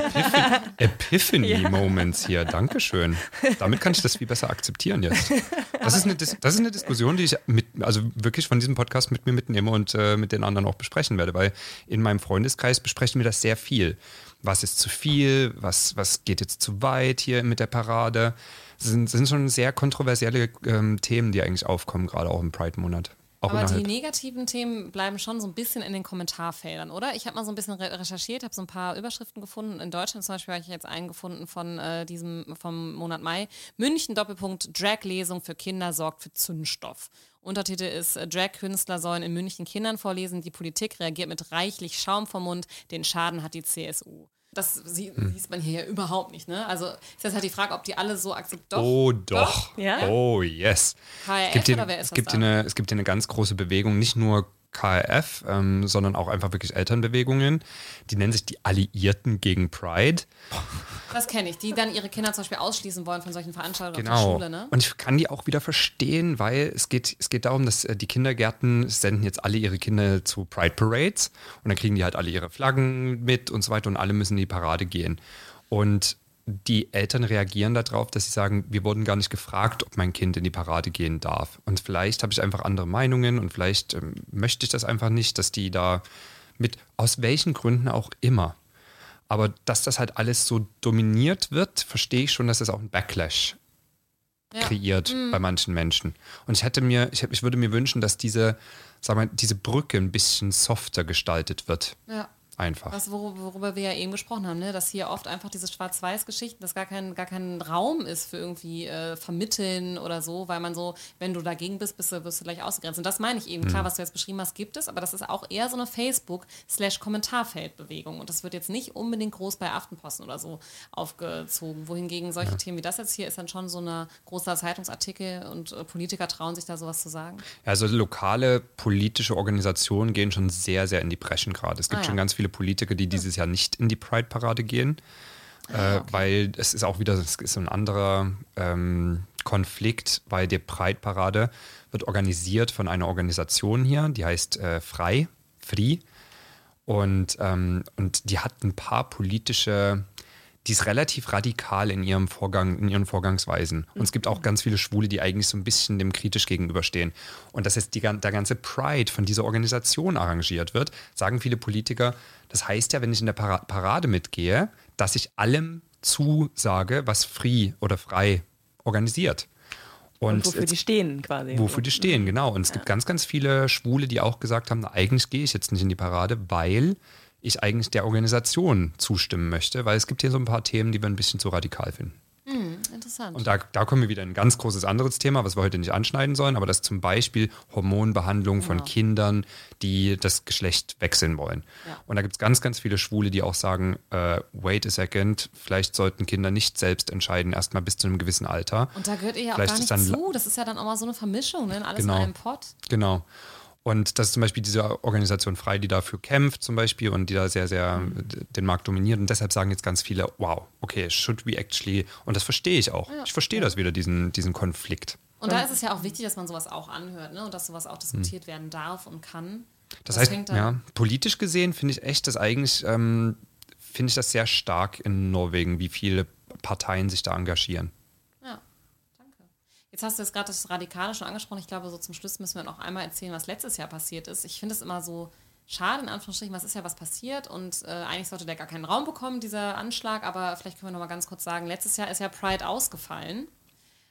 Epiphany-Moments hier, Dankeschön. Damit kann ich das viel besser akzeptieren jetzt. Das ist eine, das ist eine Diskussion, die ich mit, also wirklich von diesem Podcast mit mir mitnehme und äh, mit den anderen auch besprechen werde, weil in meinem Freundeskreis besprechen wir das sehr viel. Was ist zu viel? Was, was geht jetzt zu weit hier mit der Parade? Das sind, das sind schon sehr kontroversielle ähm, Themen, die eigentlich aufkommen, gerade auch im Pride-Monat. Auch Aber die negativen Themen bleiben schon so ein bisschen in den Kommentarfeldern, oder? Ich habe mal so ein bisschen re recherchiert, habe so ein paar Überschriften gefunden. In Deutschland zum Beispiel habe ich jetzt einen gefunden von äh, diesem vom Monat Mai. München Doppelpunkt Drag-Lesung für Kinder sorgt für Zündstoff. Untertitel ist äh, Drag-Künstler sollen in München Kindern vorlesen. Die Politik reagiert mit reichlich Schaum vom Mund. Den Schaden hat die CSU. Das sie, hm. man hier ja überhaupt nicht, ne? Also ist jetzt halt die Frage, ob die alle so akzeptieren. Oh doch. doch. Ja? Oh yes. KRF es gibt hier, es gibt hier eine, Es gibt hier eine ganz große Bewegung, nicht nur KRF, ähm, sondern auch einfach wirklich Elternbewegungen. Die nennen sich die Alliierten gegen Pride. Das kenne ich, die dann ihre Kinder zum Beispiel ausschließen wollen von solchen Veranstaltungen genau. auf der Schule. Ne? Und ich kann die auch wieder verstehen, weil es geht, es geht darum, dass äh, die Kindergärten senden jetzt alle ihre Kinder zu Pride Parades und dann kriegen die halt alle ihre Flaggen mit und so weiter und alle müssen in die Parade gehen. Und die Eltern reagieren darauf, dass sie sagen, wir wurden gar nicht gefragt, ob mein Kind in die Parade gehen darf. Und vielleicht habe ich einfach andere Meinungen und vielleicht ähm, möchte ich das einfach nicht, dass die da mit, aus welchen Gründen auch immer. Aber dass das halt alles so dominiert wird, verstehe ich schon, dass das auch einen Backlash ja. kreiert mhm. bei manchen Menschen. Und ich hätte mir, ich, ich würde mir wünschen, dass diese, sag mal, diese Brücke ein bisschen softer gestaltet wird. Ja einfach. Was, worüber wir ja eben gesprochen haben, ne? dass hier oft einfach diese Schwarz-Weiß-Geschichten, dass gar kein, gar kein Raum ist für irgendwie äh, Vermitteln oder so, weil man so, wenn du dagegen bist, bist du, wirst du gleich ausgegrenzt. Und das meine ich eben. Mhm. Klar, was du jetzt beschrieben hast, gibt es, aber das ist auch eher so eine Facebook-Kommentarfeldbewegung. Und das wird jetzt nicht unbedingt groß bei Aftenposten oder so aufgezogen. Wohingegen solche ja. Themen wie das jetzt hier ist dann schon so ein großer Zeitungsartikel und äh, Politiker trauen sich da sowas zu sagen. Also lokale politische Organisationen gehen schon sehr, sehr in die Breschen gerade. Es gibt ah, ja. schon ganz viele Politiker, die dieses Jahr nicht in die Pride-Parade gehen, ah, äh, okay. weil es ist auch wieder es ist ein anderer ähm, Konflikt, weil die Pride-Parade wird organisiert von einer Organisation hier, die heißt äh, Frei, Free. Und, ähm, und die hat ein paar politische die ist relativ radikal in ihrem Vorgang, in ihren Vorgangsweisen. Und es gibt auch ganz viele Schwule, die eigentlich so ein bisschen dem kritisch gegenüberstehen. Und dass jetzt die, der ganze Pride von dieser Organisation arrangiert wird, sagen viele Politiker, das heißt ja, wenn ich in der Parade mitgehe, dass ich allem zusage, was free oder frei organisiert. Und, und wofür jetzt, die stehen quasi. Wofür die stehen, genau. Und es ja. gibt ganz, ganz viele Schwule, die auch gesagt haben, na, eigentlich gehe ich jetzt nicht in die Parade, weil ich eigentlich der Organisation zustimmen möchte, weil es gibt hier so ein paar Themen, die wir ein bisschen zu radikal finden. Hm, interessant. Und da, da kommen wir wieder in ein ganz großes anderes Thema, was wir heute nicht anschneiden sollen, aber das ist zum Beispiel Hormonbehandlung genau. von Kindern, die das Geschlecht wechseln wollen. Ja. Und da gibt es ganz, ganz viele Schwule, die auch sagen, äh, wait a second, vielleicht sollten Kinder nicht selbst entscheiden, erstmal bis zu einem gewissen Alter. Und da gehört ihr ja auch gar nicht zu. Das ist ja dann auch mal so eine Vermischung, ne? alles genau. in einem Pott. Genau. Und das ist zum Beispiel diese Organisation Frei, die dafür kämpft zum Beispiel und die da sehr, sehr den Markt dominiert. Und deshalb sagen jetzt ganz viele, wow, okay, should we actually, und das verstehe ich auch. Ja. Ich verstehe das wieder, diesen, diesen Konflikt. Und da ist es ja auch wichtig, dass man sowas auch anhört ne? und dass sowas auch diskutiert mhm. werden darf und kann. Das, das heißt, ja, politisch gesehen finde ich echt das eigentlich, ähm, finde ich das sehr stark in Norwegen, wie viele Parteien sich da engagieren. Jetzt hast du jetzt gerade das Radikale schon angesprochen. Ich glaube, so zum Schluss müssen wir noch einmal erzählen, was letztes Jahr passiert ist. Ich finde es immer so schade, in Anführungsstrichen, was ist ja was passiert und äh, eigentlich sollte der gar keinen Raum bekommen, dieser Anschlag, aber vielleicht können wir noch mal ganz kurz sagen, letztes Jahr ist ja Pride ausgefallen,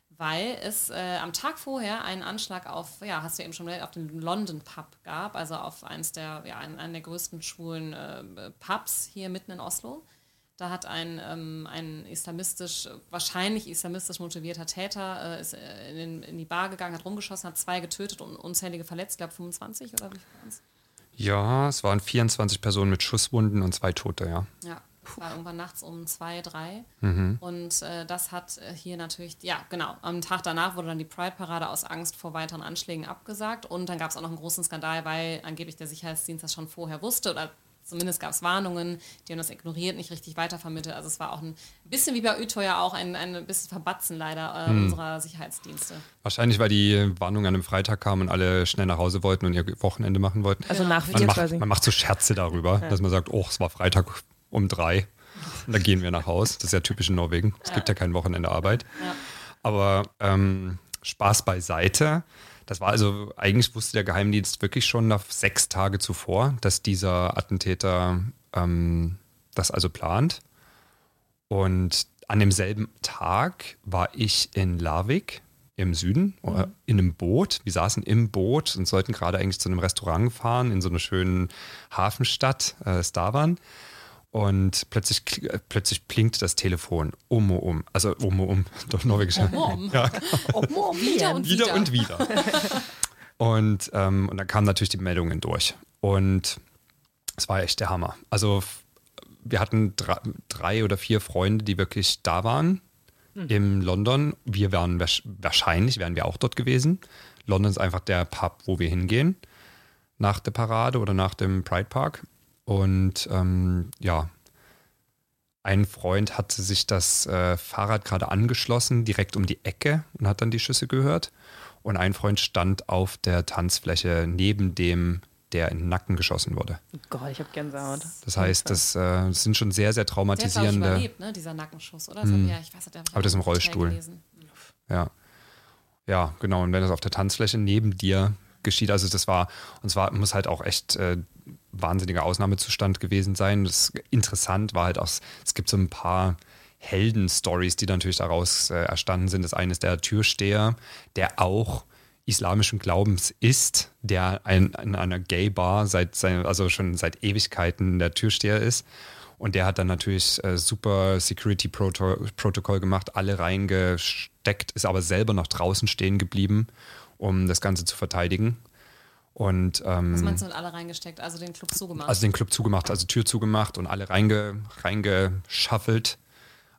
weil es äh, am Tag vorher einen Anschlag auf, ja, hast du eben schon gesagt, auf den London Pub gab, also auf eins der, ja, einen, einen der größten schwulen äh, Pubs hier mitten in Oslo. Da hat ein, ähm, ein islamistisch, wahrscheinlich islamistisch motivierter Täter äh, ist äh, in, in, die Bar gegangen, hat rumgeschossen, hat zwei getötet und unzählige verletzt, ich glaube 25 oder wie viel? Ja, es waren 24 Personen mit Schusswunden und zwei Tote, ja. Ja, es war irgendwann nachts um zwei, drei. Mhm. Und äh, das hat äh, hier natürlich, ja, genau. Am Tag danach wurde dann die Pride-Parade aus Angst vor weiteren Anschlägen abgesagt. Und dann gab es auch noch einen großen Skandal, weil angeblich der Sicherheitsdienst das schon vorher wusste oder Zumindest gab es Warnungen, die haben das ignoriert, nicht richtig weitervermittelt. Also es war auch ein bisschen wie bei Utøya auch ein, ein bisschen Verbatzen leider äh, hm. unserer Sicherheitsdienste. Wahrscheinlich, weil die Warnung an einem Freitag kam und alle schnell nach Hause wollten und ihr Wochenende machen wollten. Also nach man macht, quasi. Man macht so Scherze darüber, ja. dass man sagt, oh, es war Freitag um drei und dann gehen wir nach Hause. Das ist ja typisch in Norwegen. Es ja. gibt ja kein Wochenende Arbeit. Ja. Aber ähm, Spaß beiseite. Das war also, eigentlich wusste der Geheimdienst wirklich schon nach sechs Tage zuvor, dass dieser Attentäter ähm, das also plant. Und an demselben Tag war ich in Larvik im Süden mhm. in einem Boot. Wir saßen im Boot und sollten gerade eigentlich zu einem Restaurant fahren in so einer schönen Hafenstadt, äh, Stavan. Und plötzlich, plötzlich blinkt das Telefon um, um, also um, um, doch norwegisch. Um, um. Ja, um, um, wieder und wieder. Wieder und wieder. und, ähm, und dann kamen natürlich die Meldungen durch. Und es war echt der Hammer. Also wir hatten drei, drei oder vier Freunde, die wirklich da waren hm. in London. Wir wären wahrscheinlich, wären wir auch dort gewesen. London ist einfach der Pub, wo wir hingehen nach der Parade oder nach dem Pride Park. Und ähm, ja, ein Freund hatte sich das äh, Fahrrad gerade angeschlossen, direkt um die Ecke und hat dann die Schüsse gehört. Und ein Freund stand auf der Tanzfläche neben dem, der in den Nacken geschossen wurde. Oh Gott, ich habe Gänsehaut. Das heißt, das, äh, sind schon sehr, sehr traumatisierende. Der hat überlebt, ne, dieser Nackenschuss, oder? Hm. Ja, ich weiß, der Aber das ist im Rollstuhl. Ja. Ja, genau. Und wenn das auf der Tanzfläche neben dir geschieht, also das war, und zwar muss halt auch echt äh, wahnsinniger Ausnahmezustand gewesen sein. Das interessant war halt auch, es gibt so ein paar Helden-Stories, die natürlich daraus äh, erstanden sind. Das eine ist der Türsteher, der auch islamischen Glaubens ist, der ein, in einer Gay-Bar seit also schon seit Ewigkeiten der Türsteher ist. Und der hat dann natürlich äh, super Security-Protokoll gemacht, alle reingesteckt, ist aber selber noch draußen stehen geblieben, um das Ganze zu verteidigen. Und, ähm, Was meinst du mit alle reingesteckt? Also den Club zugemacht? Also den Club zugemacht, also Tür zugemacht und alle reinge, reingeschaffelt,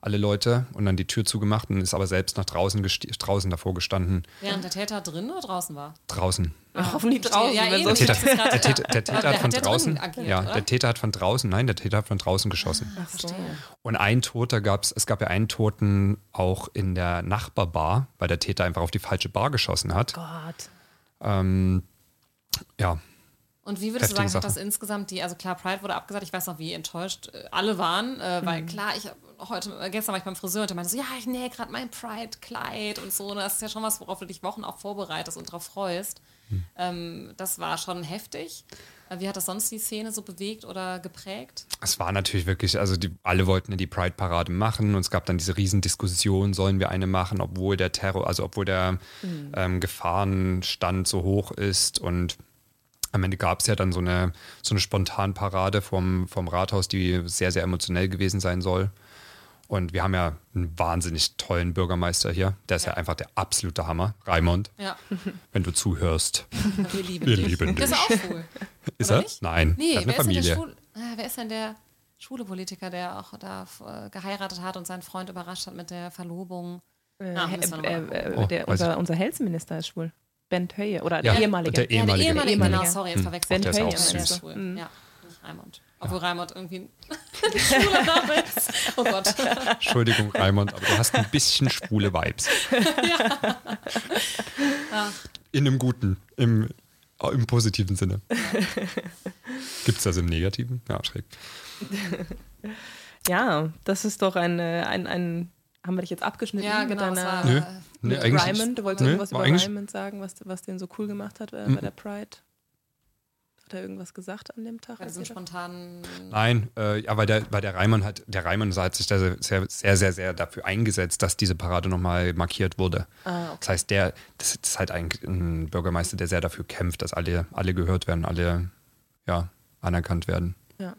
alle Leute und dann die Tür zugemacht und ist aber selbst nach draußen, draußen davor gestanden. Während der Täter drin oder draußen war? Draußen. Ach, hoffentlich draußen. Ja, der, Täter, der, Täter, der Täter hat von draußen, agiert, ja, oder? der Täter hat von draußen, nein, der Täter hat von draußen geschossen. Ach, so. Und ein Toter gab es, es gab ja einen Toten auch in der Nachbarbar, weil der Täter einfach auf die falsche Bar geschossen hat. Oh Gott. Ähm, ja. Und wie würdest du sagen, hat das insgesamt die, also klar, Pride wurde abgesagt, ich weiß noch, wie enttäuscht äh, alle waren, äh, weil mhm. klar, ich heute, äh, gestern war ich beim Friseur und der meinte so, ja, ich nähe gerade mein Pride-Kleid und so. Und das ist ja schon was, worauf du dich Wochen auch vorbereitest und darauf freust. Mhm. Ähm, das war schon heftig. Äh, wie hat das sonst die Szene so bewegt oder geprägt? Es war natürlich wirklich, also die, alle wollten die Pride-Parade machen und es gab dann diese Riesendiskussion, sollen wir eine machen, obwohl der Terror, also obwohl der mhm. ähm, Gefahrenstand so hoch ist und am Ende gab es ja dann so eine, so eine Spontanparade vom, vom Rathaus, die sehr, sehr emotionell gewesen sein soll. Und wir haben ja einen wahnsinnig tollen Bürgermeister hier. Der ist ja, ja einfach der absolute Hammer. Raimond, ja. wenn du zuhörst. Wir lieben wir dich. Lieben dich. Das ist auch cool. Ist er? Nicht? Nein. Nee, er hat eine Familie. Schwul, wer ist denn der schwule Politiker, der auch da äh, geheiratet hat und seinen Freund überrascht hat mit der Verlobung? Äh, ah, äh, äh, oh, der, unser, unser Health-Minister ist schwul. Bent Höye oder ja, der ehemalige. Der ehemalige. Ja, der ehemalige, genau, sorry, jetzt hm. verwechselt. Bent Höye. Der ist auch süß. Mhm. Ja, nicht Raimund. Obwohl Raimund irgendwie ein schwuler Name ist. Oh Gott. Entschuldigung, Raimund, aber du hast ein bisschen schwule Vibes. ja. In einem guten, im, im positiven Sinne. Gibt es das im Negativen? Ja, schräg. Ja, das ist doch ein, ein, ein Haben wir dich jetzt abgeschnitten? Ja, mit genau. das deiner- war, Nö. äh, Nee, mit eigentlich Ryman? Du wolltest Nö, irgendwas über Ryman sagen, was, was den so cool gemacht hat äh, bei der Pride? Hat er irgendwas gesagt an dem Tag? bei als diesem ihr da- spontanen. Nein, äh, ja, weil der, weil der Reimann hat, der Reimann hat sich da sehr, sehr, sehr, sehr dafür eingesetzt, dass diese Parade nochmal markiert wurde. Ah, okay. Das heißt, der, das ist halt ein, ein Bürgermeister, der sehr dafür kämpft, dass alle, alle gehört werden, alle ja, anerkannt werden. Ja.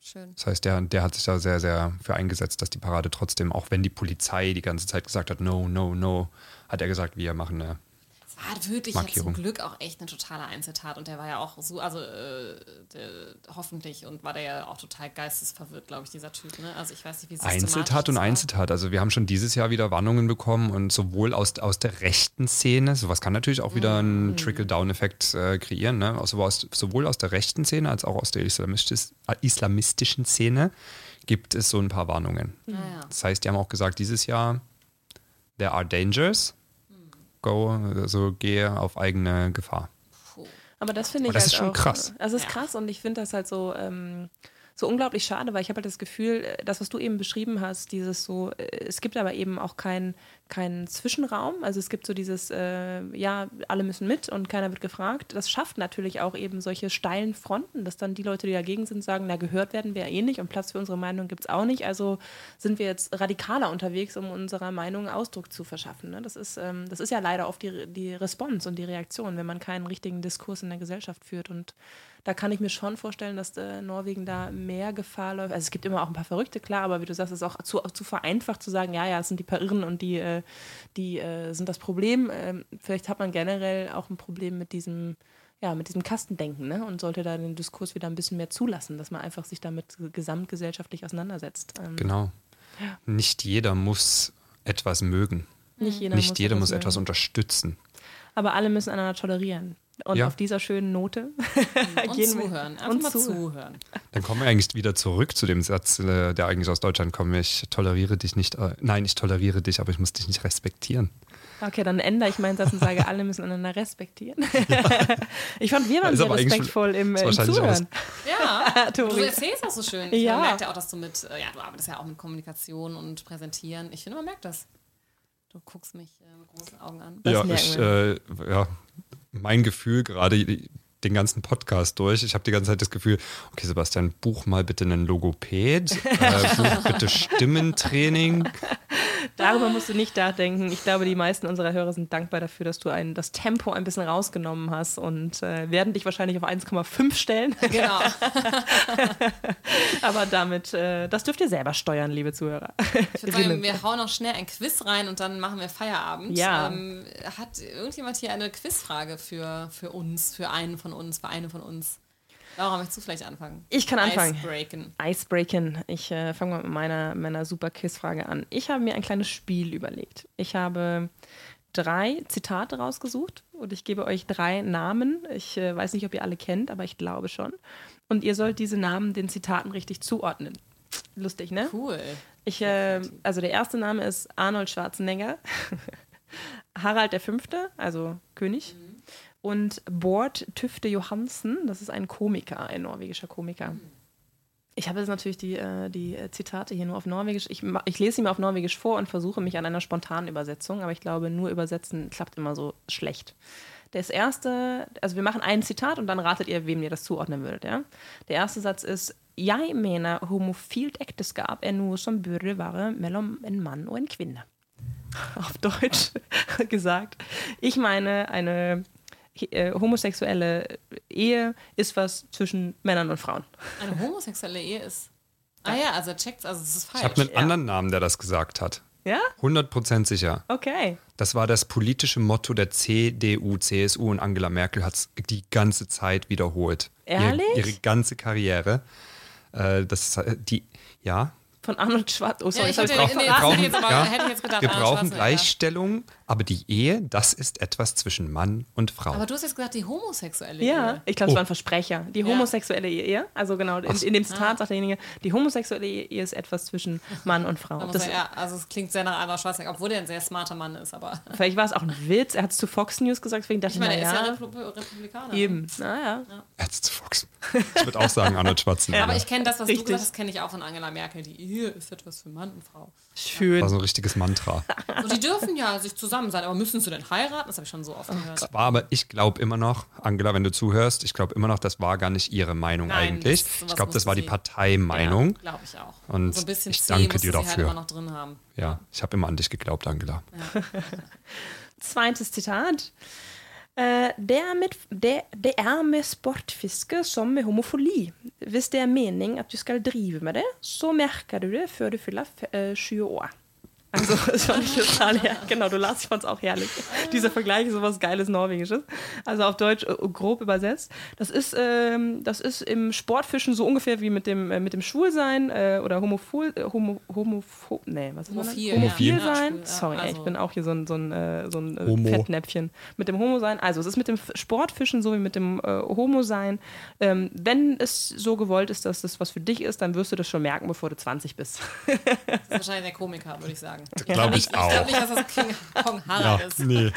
Schön. Das heißt, der, der hat sich da sehr, sehr für eingesetzt, dass die Parade trotzdem, auch wenn die Polizei die ganze Zeit gesagt hat, no, no, no, hat er gesagt, wir machen eine. War wirklich ja zum Glück auch echt eine totale Einzeltat und der war ja auch so, also äh, der, hoffentlich und war der ja auch total geistesverwirrt, glaube ich, dieser Typ. Ne? Also ich weiß nicht, wie Einzeltat und. Einzeltat. Also wir haben schon dieses Jahr wieder Warnungen bekommen und sowohl aus, aus der rechten Szene, sowas kann natürlich auch wieder einen Mhm. Trickle-Down-Effekt äh, kreieren, ne? also aus, sowohl aus der rechten Szene als auch aus der äh, islamistischen Szene gibt es so ein paar Warnungen. Ah, ja. Das heißt, die haben auch gesagt, dieses Jahr, there are dangers, go, also gehe auf eigene Gefahr. Aber das finde ich Aber das halt ist schon auch, krass. Also es ist Ja. krass und ich finde das halt so, ähm, so unglaublich schade, weil ich habe halt das Gefühl, äh, das, was du eben beschrieben hast, dieses so, äh, es gibt aber eben auch keinen keinen Zwischenraum. Also es gibt so dieses, äh, ja, alle müssen mit und keiner wird gefragt. Das schafft natürlich auch eben solche steilen Fronten, dass dann die Leute, die dagegen sind, sagen, na, gehört werden wir ja eh nicht und Platz für unsere Meinung gibt es auch nicht. Also sind wir jetzt radikaler unterwegs, um unserer Meinung Ausdruck zu verschaffen. Ne? Das, ist, ähm, das ist ja leider oft die, die Response und die Reaktion, wenn man keinen richtigen Diskurs in der Gesellschaft führt. Und da kann ich mir schon vorstellen, dass äh, Norwegen da mehr Gefahr läuft. Also es gibt immer auch ein paar Verrückte, klar, aber wie du sagst, es ist auch zu, zu vereinfacht zu sagen, ja, ja, es sind die paar Irren und die, äh, die äh, sind das Problem. Ähm, vielleicht hat man generell auch ein Problem mit diesem, ja, mit diesem Kastendenken ne? und sollte da den Diskurs wieder ein bisschen mehr zulassen, dass man einfach sich damit gesamtgesellschaftlich auseinandersetzt. Ähm, Genau. Nicht jeder muss etwas mögen. Nicht jeder Nicht muss jeder etwas muss etwas mögen. unterstützen. Aber alle müssen einander tolerieren. Und Ja. auf dieser schönen Note Und gehen wir- zuhören. Einfach und mal zuhören. zuhören. Dann kommen wir eigentlich wieder zurück zu dem Satz, äh, der eigentlich aus Deutschland kommt. Ich toleriere dich nicht. Äh, nein, ich toleriere dich, aber ich muss dich nicht respektieren. Okay, dann ändere ich meinen Satz und sage, alle müssen einander respektieren. ich fand, wir waren sehr respektvoll im, im Zuhören. Ja, du erzählst auch so schön. Ja. Man merkt ja auch, dass du mit, äh, ja, du arbeitest ja auch mit Kommunikation und Präsentieren. Ich finde, man merkt das. Du guckst mich äh, mit großen Augen an. Das ja, ich, äh, ja, mein Gefühl gerade den ganzen Podcast durch. Ich habe die ganze Zeit das Gefühl, okay, Sebastian, buch mal bitte einen Logopäd, äh, buch bitte Stimmentraining. Darüber musst du nicht nachdenken. Ich glaube, die meisten unserer Hörer sind dankbar dafür, dass du ein, das Tempo ein bisschen rausgenommen hast und äh, werden dich wahrscheinlich auf 1,5 stellen. Genau. Aber damit, äh, das dürft ihr selber steuern, liebe Zuhörer. Ich würde sagen, wir hauen noch schnell ein Quiz rein und dann machen wir Feierabend. Ja. Ähm, hat irgendjemand hier eine Quizfrage für, für uns, für einen von uns, für eine von uns? Laura, möchtest du vielleicht anfangen? Ich kann anfangen. Icebreaken. Icebreaken. Ich äh, fange mal mit meiner, meiner super Quizfrage an. Ich habe mir ein kleines Spiel überlegt. Ich habe drei Zitate rausgesucht und ich gebe euch drei Namen. Ich äh, weiß nicht, ob ihr alle kennt, aber ich glaube schon. Und ihr sollt diese Namen den Zitaten richtig zuordnen. Lustig, ne? Cool. Ich, äh, also der erste Name ist Arnold Schwarzenegger, Harald V., also König, und Bård Tüfte Johansen, das ist ein Komiker, ein norwegischer Komiker. Ich habe jetzt natürlich die, äh, die äh, Zitate hier nur auf Norwegisch. Ich, ich lese sie mir auf Norwegisch vor und versuche mich an einer spontanen Übersetzung, aber ich glaube, nur übersetzen klappt immer so schlecht. Das erste, also wir machen ein Zitat und dann ratet ihr, wem ihr das zuordnen würdet. Ja? Der erste Satz ist: Jeg mener homofilt ekteskap er noe som burde være mellom en Mann og en Kvinne. Auf Deutsch gesagt. Ich meine, eine äh, homosexuelle Ehe ist was zwischen Männern und Frauen. Eine homosexuelle Ehe ist. Ah ja, also checkt's, also es ist falsch. Ich habe einen Ja. anderen Namen, der das gesagt hat. Ja? 100% sicher. Okay. Das war das politische Motto der CDU, CSU und Angela Merkel hat es die ganze Zeit wiederholt. Ehrlich? Ihre, ihre ganze Karriere. Äh, das, die, ja, Von Arnold Schwarz. Oh, sorry, Ja, ich hab hätte- ich drauf nee, brauchen, ich jetzt aber- ja, hätte ich jetzt gedacht, wir brauchen Schwarzenegger. Gleichstellung Aber die Ehe, das ist etwas zwischen Mann und Frau. Aber du hast jetzt gesagt, die homosexuelle Ja, Ehe. ich glaube, es Oh. war ein Versprecher. Die homosexuelle Ehe, also genau, in, in dem Zitat sagt derjenige, die homosexuelle Ehe ist etwas zwischen Mann und Frau. Das, er, ja, also es klingt sehr nach Arnold Schwarzenegger, obwohl er ein sehr smarter Mann ist, aber vielleicht war es auch ein Witz. Er hat es zu Fox News gesagt, deswegen dachte ich meine, ich, er ist ja Repub Republikaner. eben. Naja. Jetzt Fox. Ich würde auch sagen Arnold Schwarzenegger. Aber ich kenne das, was Richtig. du gesagt hast, kenne ich auch von Angela Merkel. Die Ehe ist etwas für Mann und Frau. Schön. war so ein richtiges Mantra. So, die dürfen ja sich zusammen sein, aber müssen sie denn heiraten? Das habe ich schon so oft gehört. Das war aber, ich glaube immer noch, Angela, wenn du zuhörst, ich glaube immer noch, das war gar nicht ihre Meinung Nein, eigentlich. das- ich glaube, das war die Parteimeinung. Ja, glaube ich auch. Und so ein bisschen ich danke dir Halt dafür. immer noch drin haben. Ja, ich habe immer an dich geglaubt, Angela. Zweites Zitat. Eh, det, er med, det, det er med sportfiske som med homofili. Hvis det er mening at du skal drive med det, så merker du det før du fyller eh, 20 år. Also, das fand ich total her Genau, du las, ich fand es auch herrlich. Dieser Vergleich ist sowas Geiles Norwegisches. Also auf Deutsch äh, grob übersetzt. Das ist, ähm, das ist im Sportfischen so ungefähr wie mit dem, äh, mit dem Schwulsein äh, oder Homophil, äh, homo, homopho, nee, was ist Homophil? Homophil ja. Sein. ja, Sorry, ey, ich also- bin auch hier so ein, so ein, äh, so ein äh, Homo. Fettnäpfchen. Mit dem Homo sein. Also es ist mit dem Sportfischen so wie mit dem äh, Homo sein. Ähm, wenn es so gewollt ist, dass das was für dich ist, dann wirst du das schon merken, bevor du 20 bist. Das ist wahrscheinlich der Komiker, würde ich sagen. Glaube ich Ich glaube auch. nicht, dass das King Kong Ja, Harald ist. nee.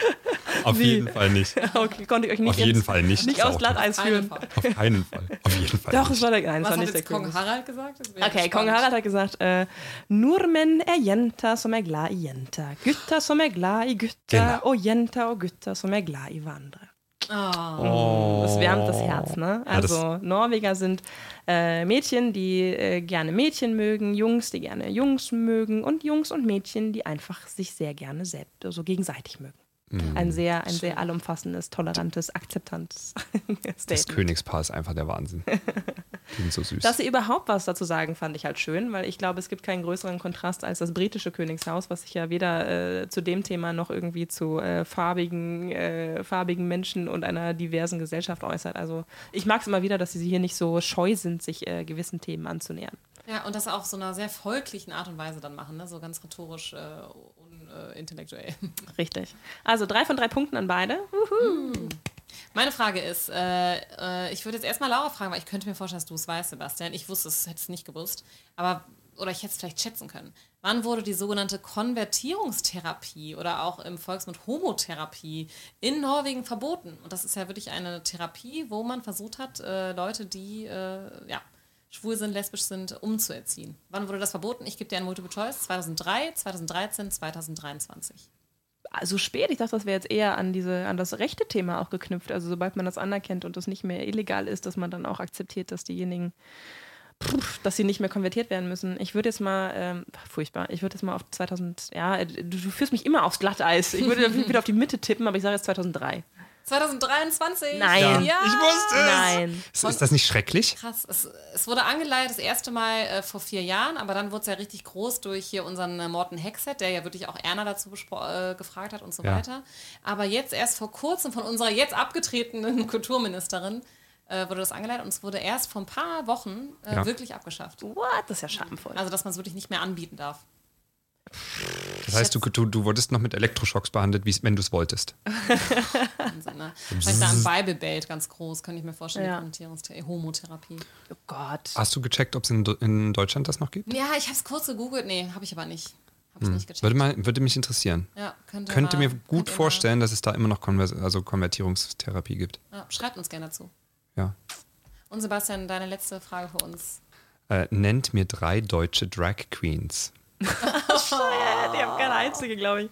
Auf Wie? jeden Fall nicht. okay, konnte ich euch nicht Auf jeden Fall nicht. Nicht aus Glatteis führen. Fall. Auf keinen Fall. Auf jeden Fall. Doch, nicht. es war der, nein, Was war hat nicht der jetzt Kong. Harald gesagt? Okay, spannend. Kong Harald hat gesagt, äh, nordmenn er jenter som er glad i jenter, gutter som er glad i gutter, Genau. og jenter og gutter som er glad i hverandre. Oh. Das wärmt das Herz, ne? Ja, das- Also Norweger sind äh, Mädchen, die äh, gerne Mädchen mögen, Jungs, die gerne Jungs mögen und Jungs und Mädchen, die einfach sich sehr gerne selbst, also gegenseitig mögen. Mhm. Ein sehr, ein sehr allumfassendes, tolerantes, akzeptantes Das Statement. Königspaar ist einfach der Wahnsinn. Klingt so süß. Dass sie überhaupt was dazu sagen, fand ich halt schön, weil ich glaube, es gibt keinen größeren Kontrast als das britische Königshaus, was sich ja weder äh, zu dem Thema noch irgendwie zu äh, farbigen, äh, farbigen Menschen und einer diversen Gesellschaft äußert. Also ich mag es immer wieder, dass sie hier nicht so scheu sind, sich äh, gewissen Themen anzunähern. Ja, und das auf so einer sehr folglichen Art und Weise dann machen, ne? so ganz rhetorisch äh, unintellektuell. Richtig. Also drei von drei Punkten an beide. Meine Frage ist, äh, äh, ich würde jetzt erstmal Laura fragen, weil ich könnte mir vorstellen, dass du es weißt, Sebastian. Ich wusste es, hätte es nicht gewusst. Aber, oder ich hätte es vielleicht schätzen können. Wann wurde die sogenannte Konvertierungstherapie oder auch im Volksmund Homotherapie in Norwegen verboten? Und das ist ja wirklich eine Therapie, wo man versucht hat, äh, Leute, die äh, ja, schwul sind, lesbisch sind, umzuerziehen. Wann wurde das verboten? Ich gebe dir ein Multiple Choice. 2003, 2013, 2023. Also spät, ich dachte, das wäre jetzt eher an diese, an das rechte Thema auch geknüpft. Also sobald man das anerkennt und das nicht mehr illegal ist, dass man dann auch akzeptiert, dass diejenigen, pff, dass sie nicht mehr konvertiert werden müssen. Ich würde jetzt mal, ähm, furchtbar, ich würde jetzt mal auf 2000, ja, äh, du, du führst mich immer aufs Glatteis. Ich würde wieder auf die Mitte tippen, aber ich sage jetzt 2003. 2023? Nein. ja, Ja. ich wusste es. Nein. Ist, ist das nicht schrecklich? Krass, es, es wurde angeleitet das erste Mal äh, vor vier Jahren, aber dann wurde es ja richtig groß durch hier unseren äh, Morten Hexet, der ja wirklich auch Erna dazu äh, gefragt hat und so Ja. weiter. Aber jetzt erst vor kurzem von unserer jetzt abgetretenen Kulturministerin äh, wurde das angeleitet und es wurde erst vor ein paar Wochen äh, Ja. wirklich abgeschafft. What? Das ist ja schamvoll. Also, dass man es wirklich nicht mehr anbieten darf. Das heißt, du, du, du wurdest noch mit Elektroschocks behandelt, wenn du es wolltest. Wahnsinn, ne? Vielleicht da am Bible Belt ganz groß, könnte ich mir vorstellen, Ja. die Konvertierungstherapie, Homotherapie. oh Gott. Hast du gecheckt, ob es in, in Deutschland das noch gibt? Ja, ich habe es kurz gegoogelt. Nee, habe ich aber nicht. Habe ich nicht gecheckt. Würde, mal, würde mich interessieren. Ja, könnte, Könnte mal- mir gut vorstellen, dass es da immer noch Konvers also Konvertierungstherapie gibt. Ja, schreibt uns gerne dazu. Ja. Und Sebastian, deine letzte Frage für uns. Äh, nennt mir drei deutsche Drag Queens. Die haben keine einzige, glaube ich.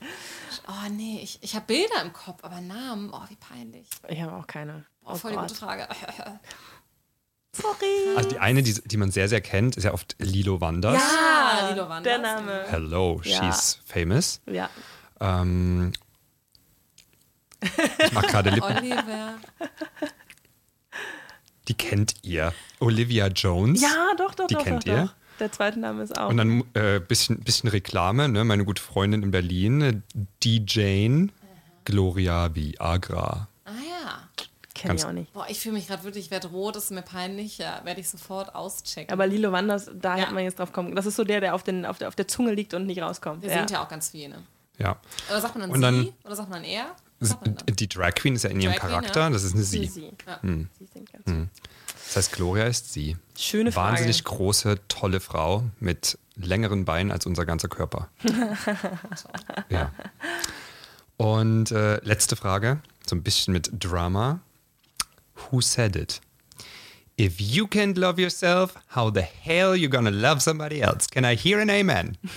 Oh nee, ich, ich habe Bilder im Kopf, aber Namen, oh wie peinlich. Ich habe auch keine. Oh, voll die gute Frage. Sorry. Also die eine, die, die man sehr, sehr kennt, ist ja oft Lilo Wanders. Ah, Lilo Wanders. Der Name. Hello, Ja. she's famous. Ja. Ähm, ich mache gerade Lippen. Oliver. Die kennt ihr. Olivia Jones. Ja, doch, doch, Die doch. kennt doch, ihr? Doch. Der zweite Name ist auch. Und dann äh, bisschen, bisschen Reklame, ne? Meine gute Freundin in Berlin, die Jane Gloria Viagra. Ah ja. Kenne ich auch nicht. Boah, ich fühle mich gerade wirklich, ich werde rot, ist mir peinlich. Ja, werde ich sofort auschecken. Aber Lilo Wanders, da Ja. hätte man jetzt drauf kommen. Das ist so der, der auf, den, auf, der, auf der Zunge liegt und nicht rauskommt. wir ja. sind ja auch ganz viele. Ja. Oder sagt man dann Und dann- sie? Oder sagt man er? Die Drag Queen ist ja in ihrem Drag Queen, Charakter, ja. das ist eine Sie. Sie. Ja. Hm. Sie ganz Das heißt, Gloria ist sie. Schöne Frage. Wahnsinnig große, tolle Frau mit längeren Beinen als unser ganzer Körper. ja. Und äh, letzte Frage, so ein bisschen mit Drama. Who said it? If you can't love yourself, how the hell you gonna love somebody else? Can I hear an amen?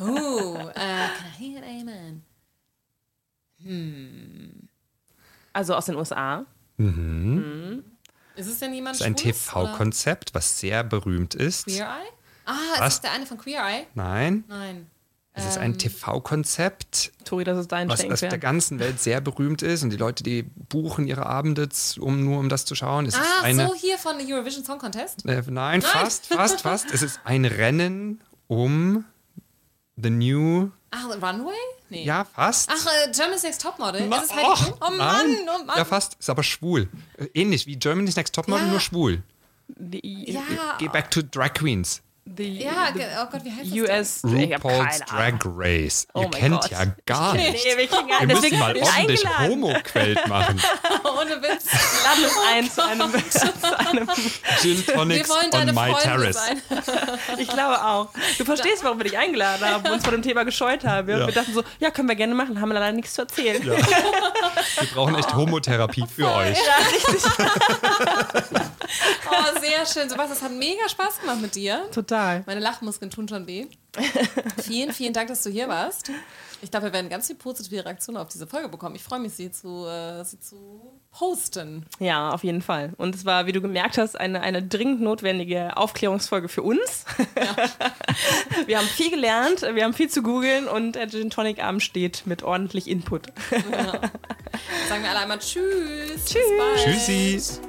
Uh, äh, can I hear an amen? Also aus den USA. Ist es denn jemand Das ist ein TV-Konzept, was sehr berühmt ist. Queer Eye? Ah, ist Was? das der eine von Queer Eye? Nein, Nein. es ist Ähm. ein TV-Konzept, Tori, das ist dein was auf der ganzen Welt sehr berühmt ist und die Leute, die buchen ihre Abende, um nur um das zu schauen. Es ist Ah, eine, so hier von der Eurovision Song Contest? äh, nein, fast, fast, fast. Es ist ein Rennen um the new, Ach, Runway? Nee. ja, fast. Ach, äh, Germany's Next Topmodel? Na, ist es Heidi och, Klum? Oh Mann, oh Mann. Ja, fast, ist aber schwul. Äh, Ähnlich wie Germany's Next Topmodel, Ja. nur schwul. Ja, Geh back to Drag Queens. Die, ja, ge- oh Gott, wie heißt das? US. ich hab RuPaul's. Drag Race. Oh Ihr kennt Gott. ja gar Nee, nichts. wir kriegen deswegen mal ordentlich. Homo-Quelt machen. Ohne Witz. Laden uns ein zu einem, zu einem. Gin Wir Tonics wollen on deine my Freunde terrace. sein. Ich glaube auch. Du verstehst, warum wir dich eingeladen haben und uns vor dem Thema gescheut haben. Wir, Ja. wir dachten so, ja, können wir gerne machen, haben wir leider nichts zu erzählen. Wir brauchen echt Homotherapie für euch. Oh, sehr schön. Sebastian, es hat mega Spaß gemacht mit dir. Total. Meine Lachmuskeln tun schon weh. vielen, vielen Dank, dass du hier warst. Ich glaube, wir werden ganz viel positive Reaktionen auf diese Folge bekommen. Ich freue mich, sie zu, äh, sie zu posten. Ja, auf jeden Fall. Und es war, wie du gemerkt hast, eine, eine dringend notwendige Aufklärungsfolge für uns. wir haben viel gelernt, wir haben viel zu googeln und der Gin Tonic Abend steht mit ordentlich Input. Sagen wir alle einmal Tschüss. Tschüss. Bis bald. Tschüssi.